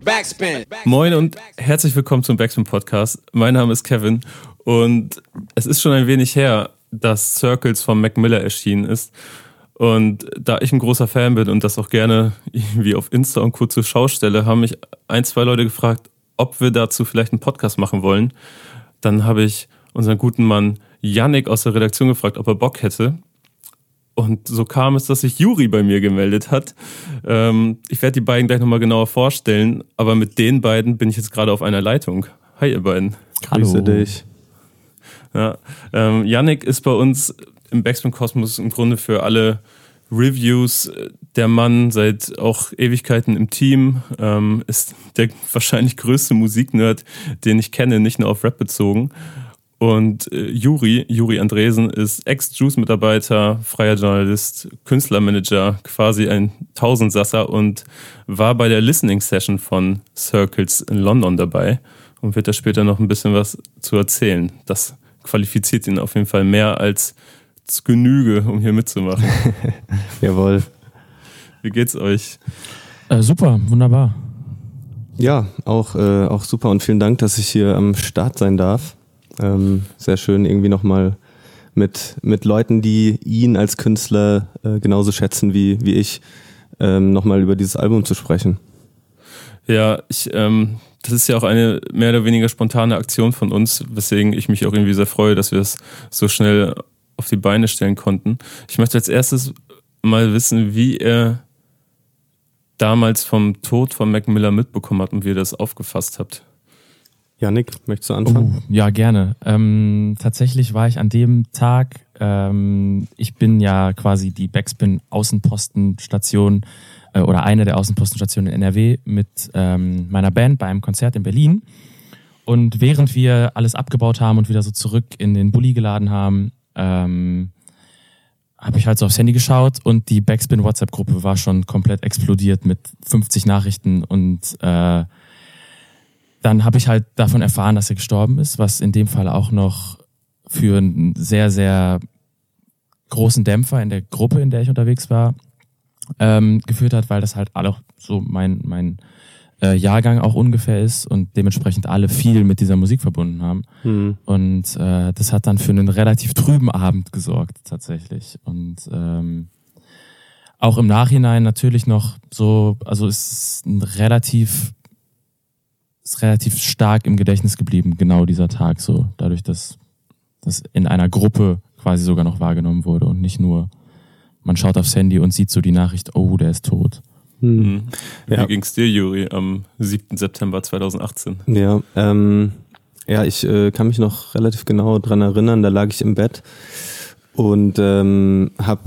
Backspin. Moin und herzlich willkommen zum Backspin Podcast. Mein Name ist Kevin und es ist schon ein wenig her, dass Circles von Mac Miller erschienen ist. Und da ich ein großer Fan bin und das auch gerne irgendwie auf Insta und kurz zur Schau stelle, haben mich ein, zwei Leute gefragt, ob wir dazu vielleicht einen Podcast machen wollen. Dann habe ich unseren guten Mann Yannick aus der Redaktion gefragt, ob er Bock hätte. Und so kam es, dass sich Juri bei mir gemeldet hat. Ähm, ich werde die beiden gleich nochmal genauer vorstellen, aber mit den beiden bin ich jetzt gerade auf einer Leitung. Hi, ihr beiden. Hallo. Grüße dich. Ja, ähm, Yannick ist bei uns im Backspin Kosmos im Grunde für alle Reviews äh, der Mann seit auch Ewigkeiten im Team, ähm, ist der wahrscheinlich größte Musiknerd, den ich kenne, nicht nur auf Rap bezogen. Und äh, Juri, Juri Andresen, ist Ex-Juice-Mitarbeiter, freier Journalist, Künstlermanager, quasi ein Tausendsasser und war bei der Listening Session von Circles in London dabei und wird da später noch ein bisschen was zu erzählen. Das qualifiziert ihn auf jeden Fall mehr als Genüge, um hier mitzumachen. Jawohl. Wie geht's euch? Äh, super, wunderbar. Ja, auch, äh, auch super und vielen Dank, dass ich hier am Start sein darf. Ähm, sehr schön, irgendwie nochmal mit, mit Leuten, die ihn als Künstler äh, genauso schätzen wie, wie ich, ähm, nochmal über dieses Album zu sprechen. Ja, ich, ähm, das ist ja auch eine mehr oder weniger spontane Aktion von uns, weswegen ich mich auch irgendwie sehr freue, dass wir es so schnell auf die Beine stellen konnten. Ich möchte als erstes mal wissen, wie er damals vom Tod von Mac Miller mitbekommen hat und wie ihr das aufgefasst habt. Janik, möchtest du anfangen? Oh, ja, gerne. Ähm, tatsächlich war ich an dem Tag, ähm, ich bin ja quasi die Backspin Außenpostenstation äh, oder eine der Außenpostenstationen in NRW mit ähm, meiner Band bei einem Konzert in Berlin. Und während wir alles abgebaut haben und wieder so zurück in den Bulli geladen haben, ähm, habe ich halt so aufs Handy geschaut und die Backspin WhatsApp-Gruppe war schon komplett explodiert mit 50 Nachrichten und äh, dann habe ich halt davon erfahren, dass er gestorben ist, was in dem Fall auch noch für einen sehr, sehr großen Dämpfer in der Gruppe, in der ich unterwegs war, ähm, geführt hat, weil das halt auch so mein, mein äh, Jahrgang auch ungefähr ist und dementsprechend alle viel mit dieser Musik verbunden haben. Mhm. Und äh, das hat dann für einen relativ trüben Abend gesorgt, tatsächlich. Und ähm, auch im Nachhinein natürlich noch so, also es ist ein relativ ist relativ stark im Gedächtnis geblieben, genau dieser Tag so, dadurch, dass das in einer Gruppe quasi sogar noch wahrgenommen wurde und nicht nur, man schaut aufs Handy und sieht so die Nachricht, oh, der ist tot. Hm. Mhm. Wie ja. ging's dir, Juri, am 7. September 2018? Ja, ähm, ja, ich äh, kann mich noch relativ genau dran erinnern, da lag ich im Bett und ähm, habe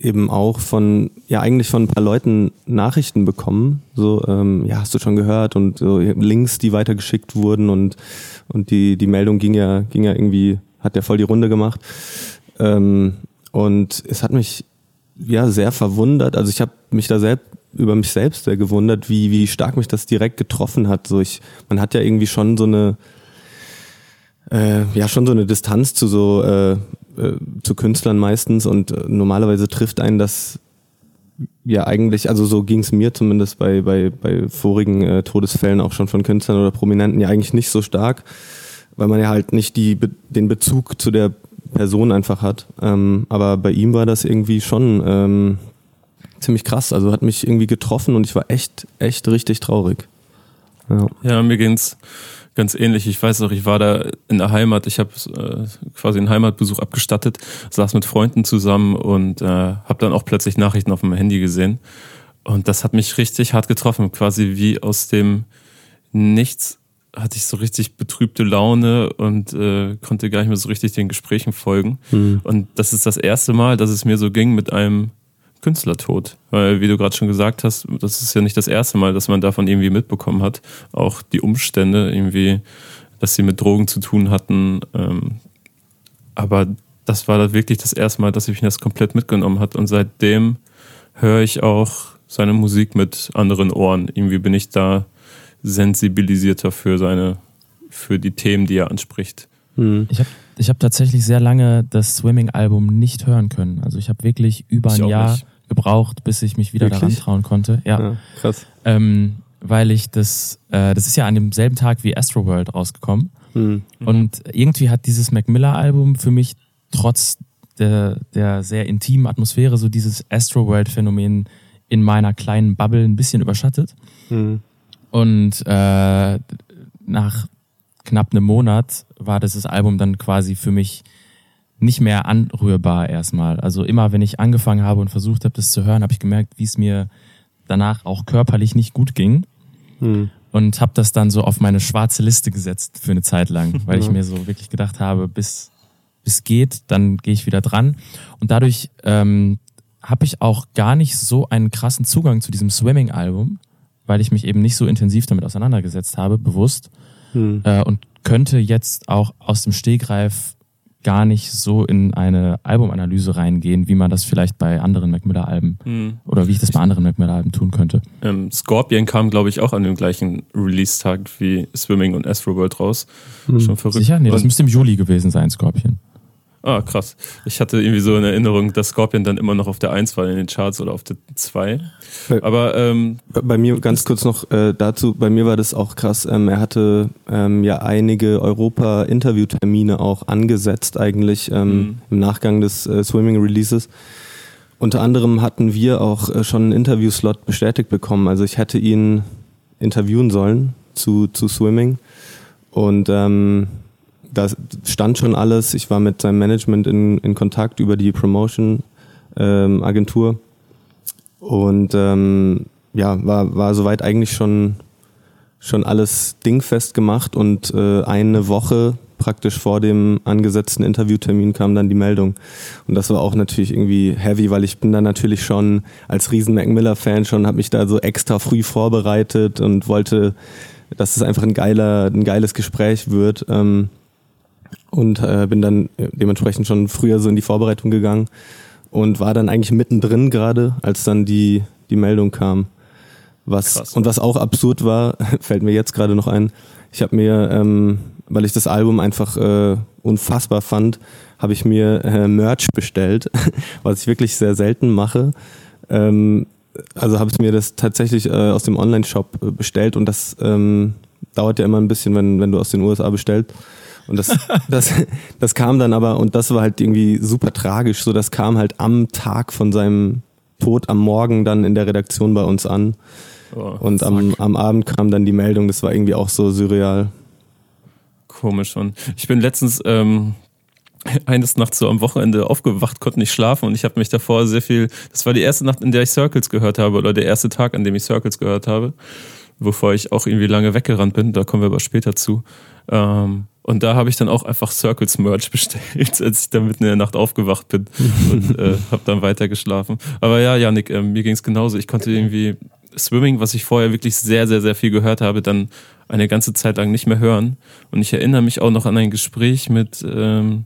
eben auch von, ja eigentlich von ein paar Leuten Nachrichten bekommen. So, ähm, ja, hast du schon gehört und so Links, die weitergeschickt wurden und, und die, die Meldung ging ja, ging ja irgendwie, hat ja voll die Runde gemacht. Ähm, und es hat mich ja sehr verwundert. Also ich habe mich da selbst über mich selbst sehr gewundert, wie, wie stark mich das direkt getroffen hat. So ich, man hat ja irgendwie schon so eine, äh, ja schon so eine Distanz zu so äh, äh, zu Künstlern meistens und äh, normalerweise trifft einen das ja eigentlich, also so ging es mir zumindest bei, bei, bei vorigen äh, Todesfällen auch schon von Künstlern oder Prominenten ja eigentlich nicht so stark, weil man ja halt nicht die, den Bezug zu der Person einfach hat. Ähm, aber bei ihm war das irgendwie schon ähm, ziemlich krass. Also hat mich irgendwie getroffen und ich war echt, echt richtig traurig. Ja, ja mir ging's ganz ähnlich. Ich weiß auch, ich war da in der Heimat, ich habe äh, quasi einen Heimatbesuch abgestattet, saß mit Freunden zusammen und äh, habe dann auch plötzlich Nachrichten auf dem Handy gesehen. Und das hat mich richtig hart getroffen, quasi wie aus dem Nichts hatte ich so richtig betrübte Laune und äh, konnte gar nicht mehr so richtig den Gesprächen folgen. Mhm. Und das ist das erste Mal, dass es mir so ging mit einem Künstlertod. Weil, wie du gerade schon gesagt hast, das ist ja nicht das erste Mal, dass man davon irgendwie mitbekommen hat. Auch die Umstände irgendwie, dass sie mit Drogen zu tun hatten. Ähm, aber das war wirklich das erste Mal, dass ich mich das komplett mitgenommen hat. Und seitdem höre ich auch seine Musik mit anderen Ohren. Irgendwie bin ich da sensibilisierter für seine, für die Themen, die er anspricht. Hm. Ich habe ich hab tatsächlich sehr lange das Swimming-Album nicht hören können. Also ich habe wirklich über ein Jahr nicht. Gebraucht, bis ich mich wieder wirklich? daran trauen konnte. Ja. ja krass. Ähm, weil ich das, äh, das ist ja an demselben Tag wie Astroworld rausgekommen. Mhm. Und irgendwie hat dieses Mac Miller-Album für mich trotz der, der sehr intimen Atmosphäre so dieses Astroworld-Phänomen in meiner kleinen Bubble ein bisschen überschattet. Mhm. Und äh, nach knapp einem Monat war dieses Album dann quasi für mich nicht mehr anrührbar erstmal. Also immer, wenn ich angefangen habe und versucht habe, das zu hören, habe ich gemerkt, wie es mir danach auch körperlich nicht gut ging. Hm. Und habe das dann so auf meine schwarze Liste gesetzt für eine Zeit lang, weil ich mir so wirklich gedacht habe, bis bis geht, dann gehe ich wieder dran. Und dadurch ähm, habe ich auch gar nicht so einen krassen Zugang zu diesem Swimming-Album, weil ich mich eben nicht so intensiv damit auseinandergesetzt habe, bewusst. Hm. Äh, und könnte jetzt auch aus dem Stegreif gar nicht so in eine Albumanalyse reingehen, wie man das vielleicht bei anderen Mac Miller-Alben hm. oder wie ich das bei anderen Mac Miller-Alben tun könnte. Ähm, Scorpion kam, glaube ich, auch an dem gleichen Release-Tag wie Swimming und Astro World raus. Hm. Schon verrückt. Sicher? Nee, das müsste im Juli gewesen sein, Scorpion. Ah, krass. Ich hatte irgendwie so eine Erinnerung, dass Scorpion dann immer noch auf der 1 war in den Charts oder auf der 2. Aber ähm, bei mir ganz kurz noch äh, dazu, bei mir war das auch krass. Ähm, er hatte ähm, ja einige Europa-Interviewtermine auch angesetzt, eigentlich ähm, mhm. im Nachgang des äh, Swimming-Releases. Unter anderem hatten wir auch äh, schon einen Interviewslot bestätigt bekommen. Also ich hätte ihn interviewen sollen zu, zu Swimming. Und ähm, da stand schon alles. Ich war mit seinem Management in, in Kontakt über die Promotion-Agentur. Ähm, und ähm, ja, war, war soweit eigentlich schon, schon alles dingfest gemacht und äh, eine Woche praktisch vor dem angesetzten Interviewtermin kam dann die Meldung. Und das war auch natürlich irgendwie heavy, weil ich bin dann natürlich schon als riesen Mac Miller-Fan schon, habe mich da so extra früh vorbereitet und wollte, dass es einfach ein geiler, ein geiles Gespräch wird. Ähm, und äh, bin dann dementsprechend schon früher so in die Vorbereitung gegangen und war dann eigentlich mittendrin gerade, als dann die, die Meldung kam. Was, Krass. und was auch absurd war, fällt mir jetzt gerade noch ein, ich habe mir, ähm, weil ich das Album einfach äh, unfassbar fand, habe ich mir äh, Merch bestellt, was ich wirklich sehr selten mache. Ähm, also habe ich mir das tatsächlich äh, aus dem Online-Shop äh, bestellt und das ähm, dauert ja immer ein bisschen, wenn, wenn du aus den USA bestellst. Und das, das, das kam dann aber, und das war halt irgendwie super tragisch, so das kam halt am Tag von seinem Tod am Morgen dann in der Redaktion bei uns an. Oh, und am, am Abend kam dann die Meldung, das war irgendwie auch so surreal. Komisch schon. Ich bin letztens ähm, eines Nachts so am Wochenende aufgewacht, konnte nicht schlafen und ich habe mich davor sehr viel, das war die erste Nacht, in der ich Circles gehört habe oder der erste Tag, an dem ich Circles gehört habe, wovor ich auch irgendwie lange weggerannt bin, da kommen wir aber später zu. Ähm, und da habe ich dann auch einfach Circles Merch bestellt, als ich dann mitten in der Nacht aufgewacht bin und äh, habe dann weiter geschlafen. Aber ja, Janik, äh, mir ging es genauso. Ich konnte irgendwie Swimming, was ich vorher wirklich sehr, sehr, sehr viel gehört habe, dann eine ganze Zeit lang nicht mehr hören. Und ich erinnere mich auch noch an ein Gespräch mit, ähm,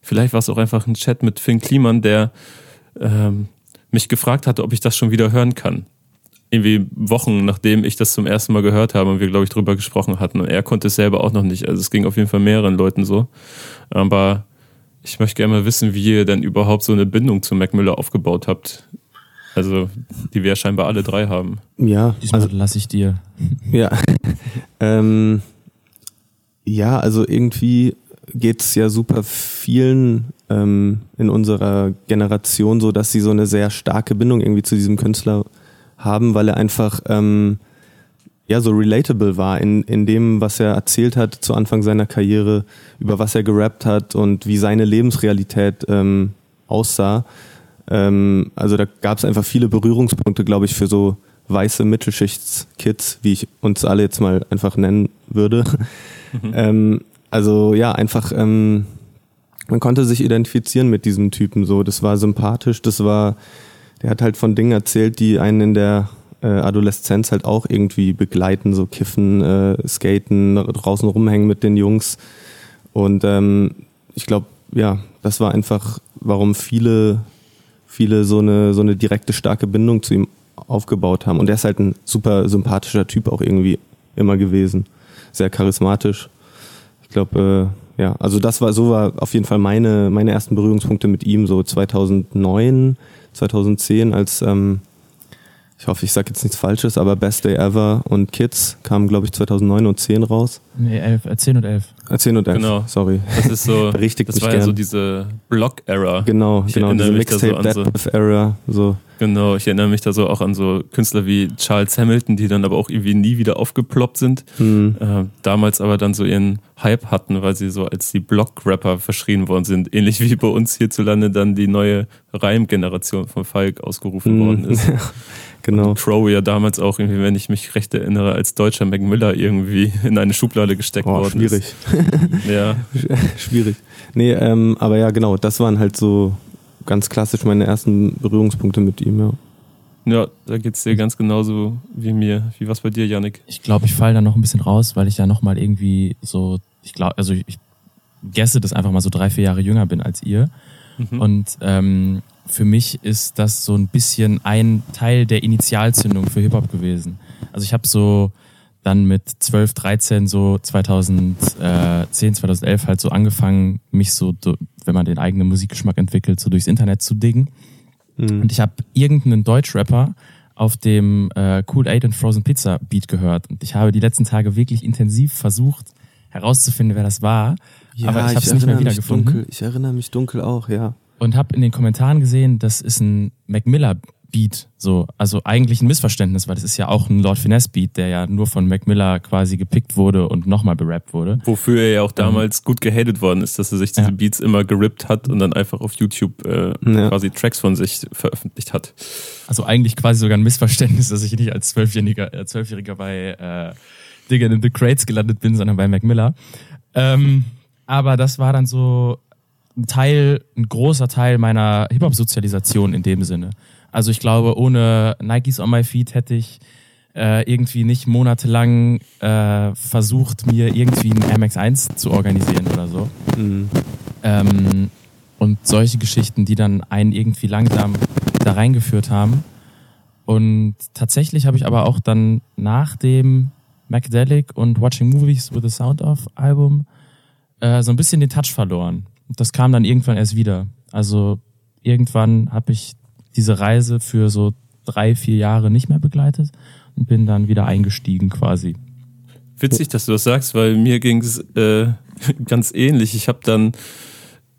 vielleicht war es auch einfach ein Chat mit Finn Kliman, der ähm, mich gefragt hatte, ob ich das schon wieder hören kann irgendwie Wochen, nachdem ich das zum ersten Mal gehört habe und wir, glaube ich, drüber gesprochen hatten. Und er konnte es selber auch noch nicht. Also es ging auf jeden Fall mehreren Leuten so. Aber ich möchte gerne mal wissen, wie ihr denn überhaupt so eine Bindung zu Mac Miller aufgebaut habt. Also, die wir scheinbar alle drei haben. Ja. Diesmal also, lasse ich dir. Ja. ähm, ja, also irgendwie geht es ja super vielen ähm, in unserer Generation so, dass sie so eine sehr starke Bindung irgendwie zu diesem Künstler haben, weil er einfach ähm, ja so relatable war in, in dem, was er erzählt hat zu Anfang seiner Karriere, über was er gerappt hat und wie seine Lebensrealität ähm, aussah. Ähm, also da gab es einfach viele Berührungspunkte, glaube ich, für so weiße Mittelschichtskids, wie ich uns alle jetzt mal einfach nennen würde. Mhm. ähm, also ja, einfach ähm, man konnte sich identifizieren mit diesem Typen so. Das war sympathisch, das war der hat halt von Dingen erzählt, die einen in der äh, Adoleszenz halt auch irgendwie begleiten, so kiffen, äh, skaten, draußen rumhängen mit den Jungs. Und ähm, ich glaube, ja, das war einfach, warum viele, viele so eine, so eine direkte, starke Bindung zu ihm aufgebaut haben. Und er ist halt ein super sympathischer Typ auch irgendwie immer gewesen. Sehr charismatisch. Ich glaube, äh, ja, also das war, so war auf jeden Fall meine, meine ersten Berührungspunkte mit ihm, so 2009 2010, als, ähm, ich hoffe, ich sage jetzt nichts Falsches, aber Best Day Ever und Kids kamen, glaube ich, 2009 und 10 raus. Nee, 11, äh, 10 und 11. Äh, 10 und 11, Genau. sorry. Das ist so, Berichtigt das mich war ja gern. so diese Block-Era. Genau, Ich genau, erinnere diese mich da so so-. Genau, ich erinnere mich da so auch an so Künstler wie Charles Hamilton, die dann aber auch irgendwie nie wieder aufgeploppt sind. Hm. Äh, damals aber dann so ihren Hype hatten, weil sie so als die Block-Rapper verschrien worden sind. Ähnlich wie bei uns hierzulande dann die neue Reim-Generation von Falk ausgerufen worden Hm. ist. genau. Crow ja damals auch, irgendwie, wenn ich mich recht erinnere, als deutscher Mac Miller irgendwie in eine Schublade gesteckt Boah, worden schwierig. ist. Ja, schwierig. Nee, ähm, aber ja, genau, das waren halt so ganz klassisch meine ersten Berührungspunkte mit ihm, ja. ja, da geht's dir ganz genauso wie mir. Wie was bei dir, Yannick? Ich glaube, ich falle da noch ein bisschen raus, weil ich ja noch mal irgendwie so, ich glaube, also ich, ich gesse, dass einfach mal so drei, vier Jahre jünger bin als ihr. Mhm. Und ähm, für mich ist das so ein bisschen ein Teil der Initialzündung für Hip-Hop gewesen. Also ich habe so dann mit 12, 13, so 2010, 2011 halt so angefangen, mich so, wenn man den eigenen Musikgeschmack entwickelt, so durchs Internet zu diggen. Mhm. Und ich habe irgendeinen Deutschrapper auf dem äh, Cool Aid and Frozen Pizza Beat gehört. Und ich habe die letzten Tage wirklich intensiv versucht herauszufinden, wer das war. aber ich habe es nicht mehr wiedergefunden. Dunkel, ich erinnere mich dunkel auch, ja. Und habe in den Kommentaren gesehen, das ist ein Mac Miller Beat. So, also eigentlich ein Missverständnis, weil das ist ja auch ein Lord Finesse Beat, der ja nur von Mac Miller quasi gepickt wurde und nochmal berappt wurde. Wofür er ja auch damals gut gehatet worden ist, dass er sich diese Ja. Beats immer gerippt hat und dann einfach auf YouTube äh, Ja. quasi Tracks von sich veröffentlicht hat. Also eigentlich quasi sogar ein Missverständnis, dass ich nicht als Zwölfjähriger, äh, Zwölfjähriger bei äh, Digger in the Crates gelandet bin, sondern bei Mac Miller. Ähm, aber das war dann so ein Teil, ein großer Teil meiner Hip-Hop-Sozialisation in dem Sinne. Also ich glaube, ohne Nikes on my feet hätte ich äh, irgendwie nicht monatelang äh, versucht, mir irgendwie einen MX1 zu organisieren oder so. Mhm. Ähm, und solche Geschichten, die dann einen irgendwie langsam da reingeführt haben. Und tatsächlich habe ich aber auch dann nach dem Macdelic und Watching Movies with the Sound of Album äh, so ein bisschen den Touch verloren. Und das kam dann irgendwann erst wieder. Also irgendwann habe ich diese Reise für so drei, vier Jahre nicht mehr begleitet und bin dann wieder eingestiegen quasi. Witzig, dass du das sagst, weil mir ging es äh, ganz ähnlich. Ich habe dann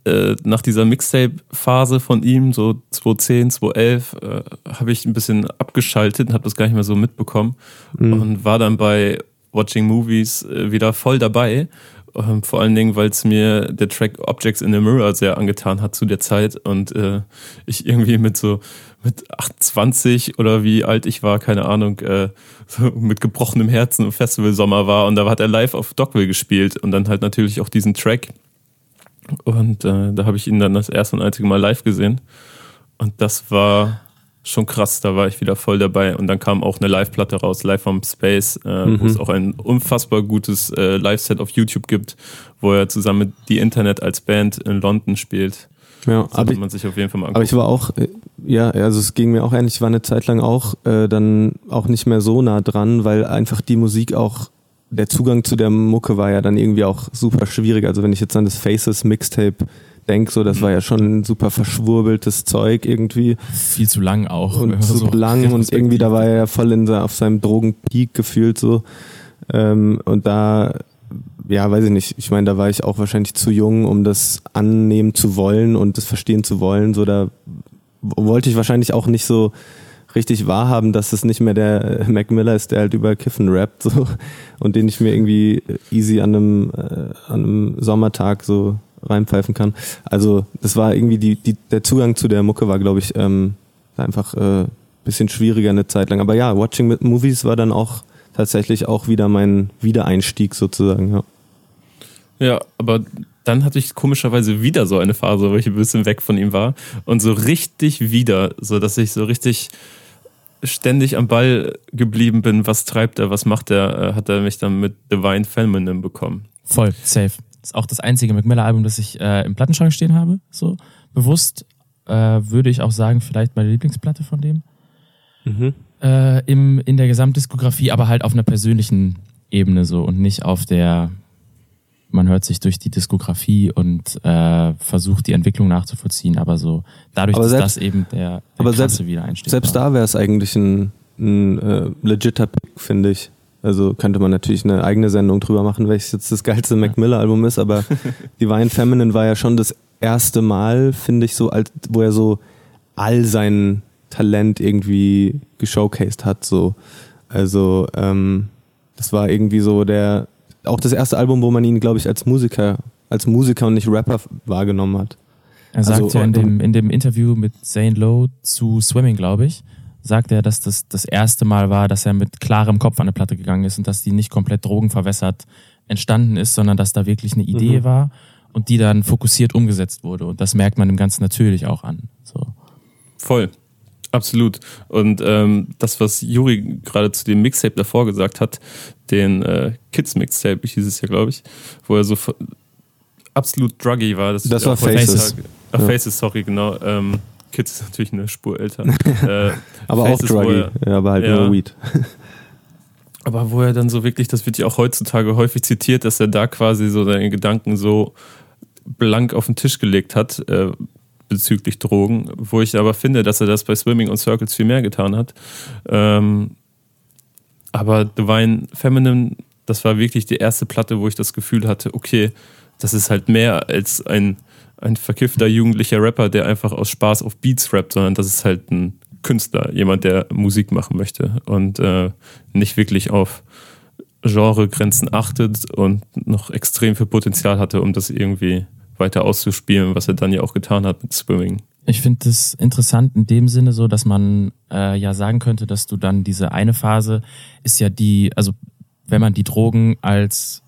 äh, nach dieser Mixtape-Phase von ihm, so 2010, 2011, äh, habe ich ein bisschen abgeschaltet und habe das gar nicht mehr so mitbekommen und war dann bei Watching Movies äh, wieder voll dabei. Ähm, vor allen Dingen, weil es mir der Track Objects in the Mirror sehr angetan hat zu der Zeit und äh, ich irgendwie mit so mit 28 oder wie alt ich war, keine Ahnung, äh, so mit gebrochenem Herzen im Festivalsommer war und da hat er live auf Dockville gespielt und dann halt natürlich auch diesen Track. Und äh, da habe ich ihn dann das erste und einzige Mal live gesehen. Und das war schon krass, da war ich wieder voll dabei und dann kam auch eine Live-Platte raus, Live from Space, äh, wo es auch ein unfassbar gutes äh, Live-Set auf YouTube gibt, wo er zusammen mit The Internet als Band in London spielt. Ja, Das aber man sich auf jeden Fall mal aber ich angucken. war auch, äh, ja, also es ging mir auch ähnlich, ich war eine Zeit lang auch äh, dann auch nicht mehr so nah dran, weil einfach die Musik auch, der Zugang zu der Mucke war ja dann irgendwie auch super schwierig. Also wenn ich jetzt an das Faces Mixtape denke, so, das war ja schon ein super verschwurbeltes Zeug irgendwie. Viel zu lang auch. und man so lang und irgendwie da war er ja voll in, auf seinem Drogenpeak gefühlt so. Ähm, und da, ja, weiß ich nicht, ich meine, da war ich auch wahrscheinlich zu jung, um das annehmen zu wollen und das verstehen zu wollen. So, da wollte ich wahrscheinlich auch nicht so richtig wahrhaben, dass es nicht mehr der Mac Miller ist, der halt über Kiffen rappt so und den ich mir irgendwie easy an einem, äh, an einem Sommertag so reinpfeifen kann. Also das war irgendwie die, die der Zugang zu der Mucke war, glaube ich, ähm, einfach äh, bisschen schwieriger eine Zeit lang. Aber ja, Watching mit Movies war dann auch tatsächlich auch wieder mein Wiedereinstieg sozusagen. Ja. Ja, aber dann hatte ich komischerweise wieder so eine Phase, wo ich ein bisschen weg von ihm war und so richtig wieder, so dass ich so richtig ständig am Ball geblieben bin. Was treibt er, was macht er? Äh, Hat er mich dann mit Divine Feminine bekommen? Voll, safe. Ist auch das einzige Mac Miller-Album, das ich äh, im Plattenschrank stehen habe. So bewusst äh, würde ich auch sagen, vielleicht meine Lieblingsplatte von dem. Äh, im, in der Gesamtdiskografie, aber halt auf einer persönlichen Ebene so und nicht auf der, man hört sich durch die Diskografie und äh, versucht die Entwicklung nachzuvollziehen, aber so dadurch, Aber dass selbst- das eben der, der aber selbst- Wiedereinstieg Selbst war. da wäre es eigentlich ein ein äh, legitter Pick, finde ich. Also könnte man natürlich eine eigene Sendung drüber machen, welches jetzt das geilste Mac Miller Album ist, aber Divine Feminine war ja schon das erste Mal, finde ich, so, als, wo er so all sein Talent irgendwie geshowcased hat, so. Also, ähm, das war irgendwie so der, auch das erste Album, wo man ihn, glaube ich, als Musiker, als Musiker und nicht Rapper wahrgenommen hat. Er sagt also, ja in dem, in dem Interview mit Zane Lowe zu Swimming, glaube ich, sagt er, dass das das erste Mal war, dass er mit klarem Kopf an eine Platte gegangen ist und dass die nicht komplett drogenverwässert entstanden ist, sondern dass da wirklich eine Idee mhm. war und die dann fokussiert umgesetzt wurde. Und das merkt man dem Ganzen natürlich auch an. So. Voll. Absolut. Und ähm, das, was Juri gerade zu dem Mixtape davor gesagt hat, den äh, Kids Mixtape, hieß es ja, glaube ich, wo er so absolut druggy war. Das, das war Faces. Ach, ja. Faces, sorry, genau. Ähm, Kids ist natürlich eine Spur älter. äh, aber auch druggy, ja, aber halt ja, nur Weed. aber wo er dann so wirklich, das wird ja auch heutzutage häufig zitiert, dass er da quasi so seine Gedanken so blank auf den Tisch gelegt hat, äh, bezüglich Drogen, wo ich aber finde, dass er das bei Swimming und Circles viel mehr getan hat. Ähm, aber Divine Feminine, das war wirklich die erste Platte, wo ich das Gefühl hatte, okay, das ist halt mehr als ein, ein verkiffter jugendlicher Rapper, der einfach aus Spaß auf Beats rappt, sondern das ist halt ein Künstler, jemand, der Musik machen möchte und äh, nicht wirklich auf Genregrenzen achtet und noch extrem viel Potenzial hatte, um das irgendwie weiter auszuspielen, was er dann ja auch getan hat mit Swimming. Ich finde das interessant in dem Sinne so, dass man äh, ja sagen könnte, dass du dann diese eine Phase ist ja die, also wenn man die Drogen als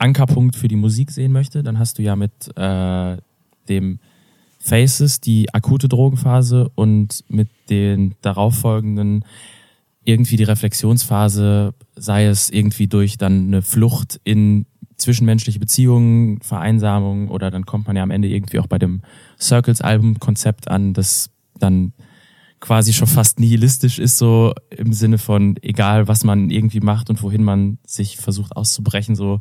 Ankerpunkt für die Musik sehen möchte, dann hast du ja mit äh, dem Faces die akute Drogenphase und mit den darauffolgenden irgendwie die Reflexionsphase, sei es irgendwie durch dann eine Flucht in zwischenmenschliche Beziehungen, Vereinsamung oder dann kommt man ja am Ende irgendwie auch bei dem Circles-Album-Konzept an, das dann quasi schon fast nihilistisch ist, so im Sinne von, egal was man irgendwie macht und wohin man sich versucht auszubrechen, so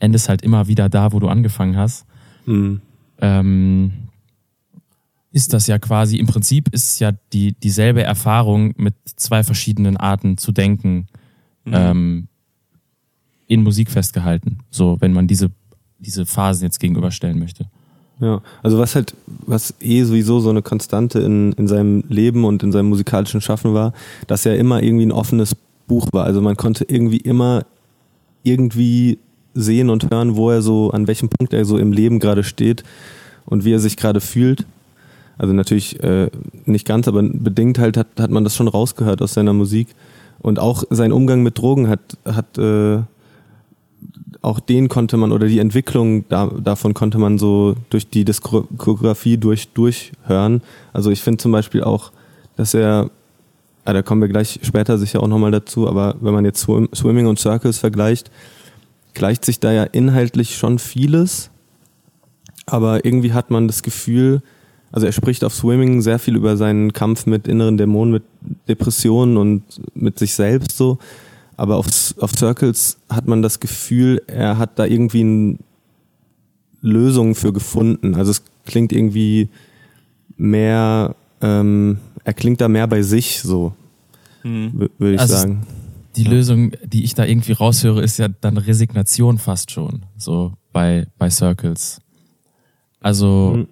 endest halt immer wieder da, wo du angefangen hast. Mhm. Ähm, ist das ja quasi, im Prinzip ist ja die, dieselbe Erfahrung mit zwei verschiedenen Arten zu denken. Mhm. Ähm, in Musik festgehalten. So, wenn man diese, diese Phasen jetzt gegenüberstellen möchte. Ja, also was halt, was eh sowieso so eine Konstante in, in seinem Leben und in seinem musikalischen Schaffen war, dass er immer irgendwie ein offenes Buch war. Also man konnte irgendwie immer irgendwie sehen und hören, wo er so, an welchem Punkt er so im Leben gerade steht und wie er sich gerade fühlt. Also natürlich äh, nicht ganz, aber bedingt halt hat, hat man das schon rausgehört aus seiner Musik. Und auch sein Umgang mit Drogen hat, hat äh, auch den konnte man oder die Entwicklung da, davon konnte man so durch die Diskografie durch durchhören. Also ich finde zum Beispiel auch, dass er, ja, da kommen wir gleich später sicher auch nochmal dazu, aber wenn man jetzt Swim, Swimming und Circles vergleicht, gleicht sich da ja inhaltlich schon vieles, aber irgendwie hat man das Gefühl, also er spricht auf Swimming sehr viel über seinen Kampf mit inneren Dämonen, mit Depressionen und mit sich selbst so. Aber auf, auf Circles hat man das Gefühl, er hat da irgendwie eine Lösung für gefunden. Also es klingt irgendwie mehr, ähm, er klingt da mehr bei sich so, hm. würde ich also sagen. Die ja. Lösung, die ich da irgendwie raushöre, ist ja dann Resignation fast schon, so bei, bei Circles. Also hm.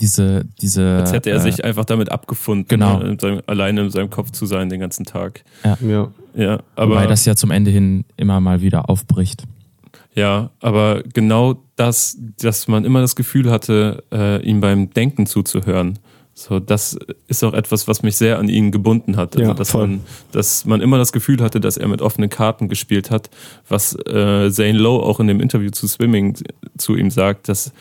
diese, diese. Als hätte er äh, sich einfach damit abgefunden, genau. Ne, in seinem, alleine in seinem Kopf zu sein den ganzen Tag. Ja. ja. Ja, aber. Wobei das ja zum Ende hin immer mal wieder aufbricht. Ja, aber genau das, dass man immer das Gefühl hatte, äh, ihm beim Denken zuzuhören. So, das ist auch etwas, was mich sehr an ihn gebunden hat. Also, ja, dass, man, dass man immer das Gefühl hatte, dass er mit offenen Karten gespielt hat, was äh, Zane Lowe auch in dem Interview zu Swimming zu ihm sagt, dass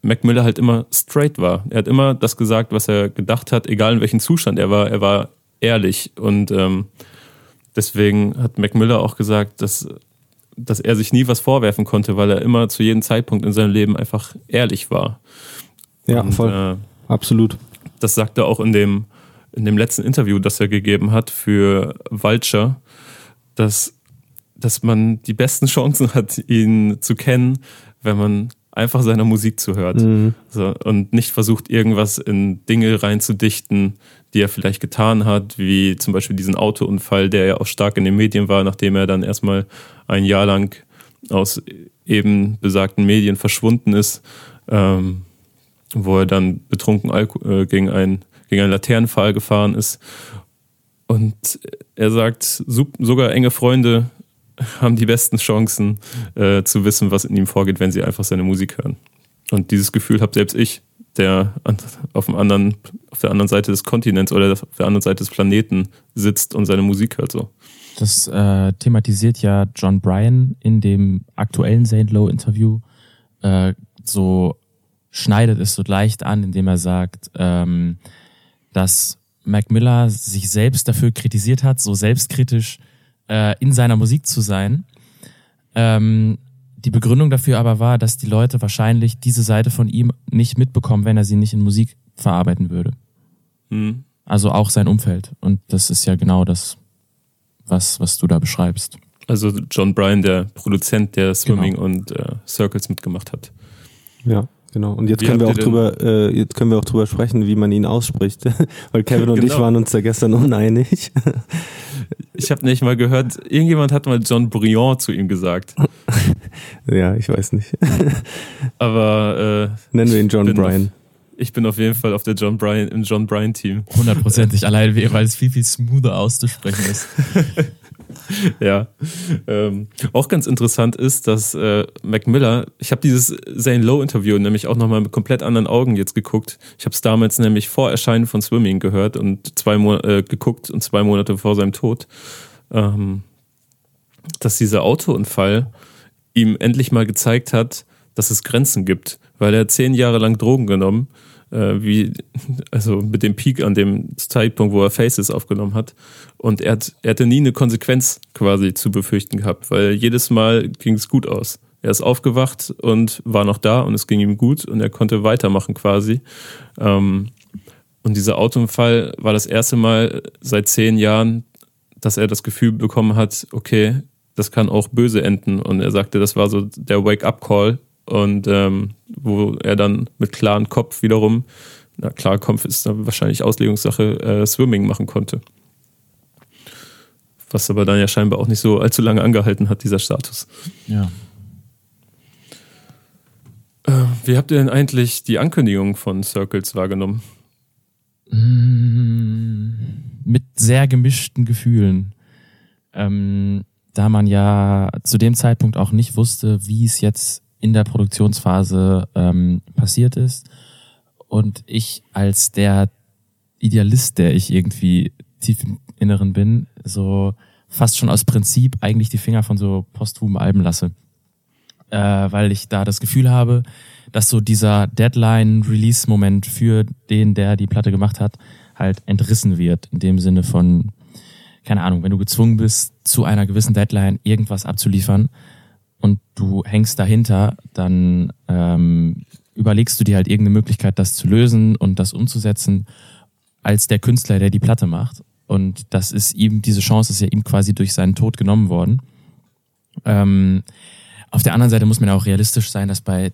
Mac Miller halt immer straight war. Er hat immer das gesagt, was er gedacht hat, egal in welchem Zustand er war. Er war ehrlich und ähm, Deswegen hat Mac Miller auch gesagt, dass, dass er sich nie was vorwerfen konnte, weil er immer zu jedem Zeitpunkt in seinem Leben einfach ehrlich war. Ja, Und, voll. Äh, Absolut. Das sagt er auch in dem, in dem letzten Interview, das er gegeben hat für Vulture, dass, dass man die besten Chancen hat, ihn zu kennen, wenn man einfach seiner Musik zuhört. Mhm. So, und nicht versucht, irgendwas in Dinge reinzudichten, die er vielleicht getan hat, wie zum Beispiel diesen Autounfall, der ja auch stark in den Medien war, nachdem er dann erstmal ein Jahr lang aus eben besagten Medien verschwunden ist, ähm, wo er dann betrunken äh, gegen, ein, gegen einen Laternenpfahl gefahren ist. Und er sagt, sogar enge Freunde haben die besten Chancen äh, zu wissen, was in ihm vorgeht, wenn sie einfach seine Musik hören. Und dieses Gefühl habe selbst ich, der auf, dem anderen, auf der anderen Seite des Kontinents oder auf der anderen Seite des Planeten sitzt und seine Musik hört so. Das äh, thematisiert ja John Bryan in dem aktuellen St. Low Interview. Äh, so schneidet es so leicht an, indem er sagt, ähm, dass Mac Miller sich selbst dafür kritisiert hat, so selbstkritisch äh, in seiner Musik zu sein. Ähm, die Begründung dafür aber war, dass die Leute wahrscheinlich diese Seite von ihm nicht mitbekommen, wenn er sie nicht in Musik verarbeiten würde. Mhm. Also auch sein Umfeld. Und das ist ja genau das, was, was du da beschreibst. Also John Bryan, der Produzent, der Swimming genau. und äh, Circles mitgemacht hat. Ja. Genau. Und jetzt wie können wir auch drüber, äh, jetzt können wir auch drüber sprechen, wie man ihn ausspricht. Weil Kevin und genau. ich waren uns da gestern uneinig. ich habe nicht mal gehört, irgendjemand hat mal John Briand zu ihm gesagt. ja, ich weiß nicht. Aber äh, nennen wir ihn John Bryan. ich bin auf jeden Fall auf der John Bryan, im John Bryan Team. Hundertprozentig allein, weil es viel, viel smoother auszusprechen ist. ja. Ähm, auch ganz interessant ist, dass äh, Mac Miller, ich habe dieses Zane Lowe Interview nämlich auch nochmal mit komplett anderen Augen jetzt geguckt. Ich habe es damals nämlich vor Erscheinen von Swimming gehört und zwei Mo äh, geguckt und zwei Monate vor seinem Tod. Ähm, dass dieser Autounfall ihm endlich mal gezeigt hat, dass es Grenzen gibt, weil er zehn Jahre lang Drogen genommen äh, wie, also mit dem Peak an dem Zeitpunkt, wo er Faces aufgenommen hat. Und er, hat, er hatte nie eine Konsequenz quasi zu befürchten gehabt, weil jedes Mal ging es gut aus. Er ist aufgewacht und war noch da und es ging ihm gut und er konnte weitermachen quasi. Ähm, und dieser Autounfall war das erste Mal seit zehn Jahren, dass er das Gefühl bekommen hat, okay, das kann auch böse enden. Und er sagte, das war so der Wake-up-Call und ähm, wo er dann mit klarem Kopf wiederum, na klar, Kopf ist wahrscheinlich Auslegungssache, äh, Swimming machen konnte. Was aber dann ja scheinbar auch nicht so allzu lange angehalten hat, dieser Status. Ja. Äh, wie habt ihr denn eigentlich die Ankündigung von Circles wahrgenommen? Mm, mit sehr gemischten Gefühlen. Ähm, da man ja zu dem Zeitpunkt auch nicht wusste, wie es jetzt in der Produktionsphase ähm, passiert ist. Und ich als der Idealist, der ich irgendwie tief im Inneren bin, so fast schon aus Prinzip eigentlich die Finger von so posthumen Alben lasse. Äh, weil ich da das Gefühl habe, dass so dieser Deadline-Release-Moment für den, der die Platte gemacht hat, halt entrissen wird. In dem Sinne von, keine Ahnung, wenn du gezwungen bist, zu einer gewissen Deadline irgendwas abzuliefern, und du hängst dahinter, dann ähm, überlegst du dir halt irgendeine Möglichkeit, das zu lösen und das umzusetzen, als der Künstler, der die Platte macht. Und das ist ihm, diese Chance ist ja ihm quasi durch seinen Tod genommen worden. Ähm, auf der anderen Seite muss man auch realistisch sein, dass bei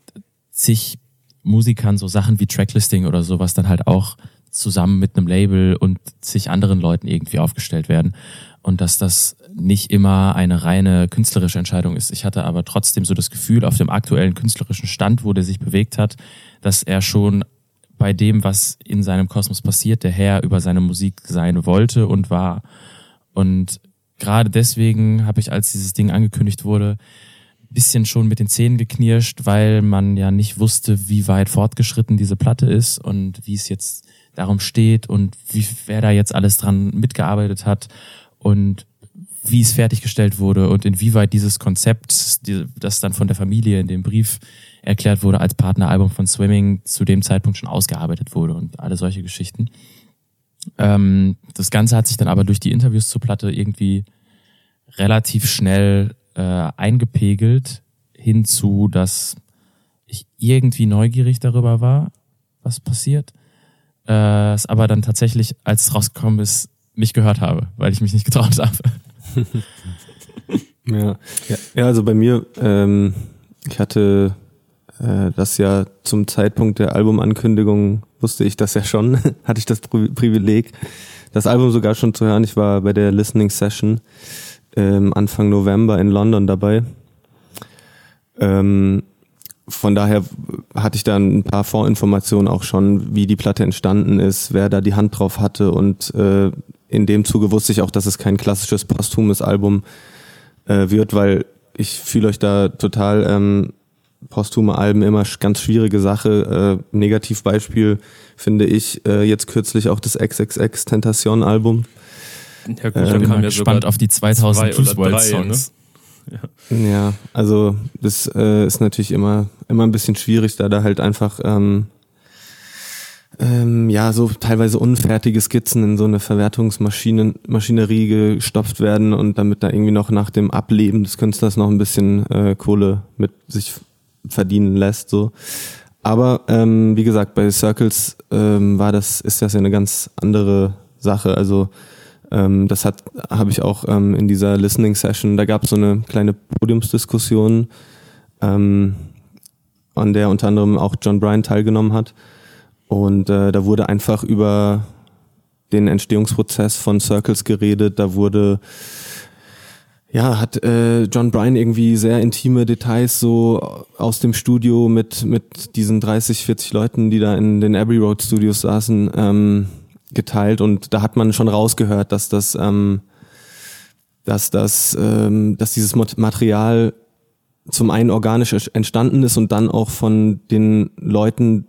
zig Musikern so Sachen wie Tracklisting oder sowas dann halt auch zusammen mit einem Label und zig anderen Leuten irgendwie aufgestellt werden und dass das nicht immer eine reine künstlerische Entscheidung ist. Ich hatte aber trotzdem so das Gefühl, auf dem aktuellen künstlerischen Stand, wo der sich bewegt hat, dass er schon bei dem, was in seinem Kosmos passiert, der Herr über seine Musik sein wollte und war. Und gerade deswegen habe ich, als dieses Ding angekündigt wurde, bisschen schon mit den Zähnen geknirscht, weil man ja nicht wusste, wie weit fortgeschritten diese Platte ist und wie es jetzt darum steht und wie wer da jetzt alles dran mitgearbeitet hat und wie es fertiggestellt wurde und inwieweit dieses Konzept, das dann von der Familie in dem Brief erklärt wurde, als Partneralbum von Swimming zu dem Zeitpunkt schon ausgearbeitet wurde und alle solche Geschichten. Ähm, das Ganze hat sich dann aber durch die Interviews zur Platte irgendwie relativ schnell äh, eingepegelt hinzu, dass ich irgendwie neugierig darüber war, was passiert. Äh, es aber dann tatsächlich, als es rausgekommen ist, nicht gehört habe, weil ich mich nicht getraut habe. ja. ja, also bei mir, ähm, ich hatte äh, das ja zum Zeitpunkt der Albumankündigung wusste ich das ja schon, hatte ich das Pri Privileg, das Album sogar schon zu hören. Ich war bei der Listening Session ähm, Anfang November in London dabei. Ähm, von daher hatte ich da ein paar Vorinformationen auch schon, wie die Platte entstanden ist, wer da die Hand drauf hatte und äh, in dem Zuge wusste ich auch, dass es kein klassisches posthumes Album äh, wird, weil ich fühle euch da total ähm, posthume Alben immer ganz schwierige Sache. Äh, Negativbeispiel finde ich äh, jetzt kürzlich auch das XXX Tentation Album. Ja gut, ähm, da kam ja gespannt auf die 2000 Plus World Songs. Ne? Ja. ja. also das äh, ist natürlich immer immer ein bisschen schwierig, da da halt einfach ähm, ähm, ja so teilweise unfertige Skizzen in so eine Verwertungsmaschinerie gestopft werden und damit da irgendwie noch nach dem Ableben des Künstlers noch ein bisschen äh, Kohle mit sich verdienen lässt. So. Aber ähm, wie gesagt, bei Circles ähm, war das, ist das ja eine ganz andere Sache. Also ähm, das hat habe ich auch ähm, in dieser Listening Session, da gab es so eine kleine Podiumsdiskussion, ähm, an der unter anderem auch John Bryan teilgenommen hat. Und äh, da wurde einfach über den Entstehungsprozess von Circles geredet. Da wurde ja, hat äh, John Bryan irgendwie sehr intime Details so aus dem Studio mit, mit diesen 30, 40 Leuten, die da in den Abbey Road Studios saßen, ähm, geteilt und da hat man schon rausgehört, dass das, ähm, dass das, ähm, dass dieses Material zum einen organisch entstanden ist und dann auch von den Leuten,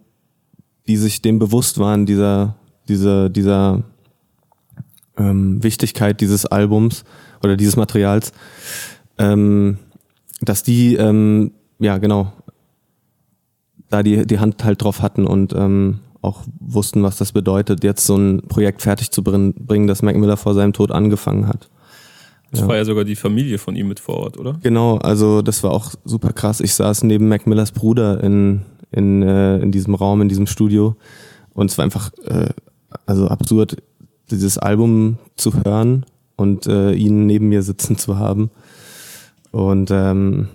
die sich dem bewusst waren, dieser, dieser, dieser ähm, Wichtigkeit dieses Albums oder dieses Materials, ähm, dass die, ähm, ja genau, da die, die Hand halt drauf hatten und ähm, auch wussten, was das bedeutet, jetzt so ein Projekt fertig zu bringen, das Mac Miller vor seinem Tod angefangen hat. Das ja. war ja sogar die Familie von ihm mit vor Ort, oder? Genau, also das war auch super krass. Ich saß neben Mac Millers Bruder in, in, äh, in diesem Raum, in diesem Studio und es war einfach äh, also absurd, dieses Album zu hören und äh, ihn neben mir sitzen zu haben. Und ähm,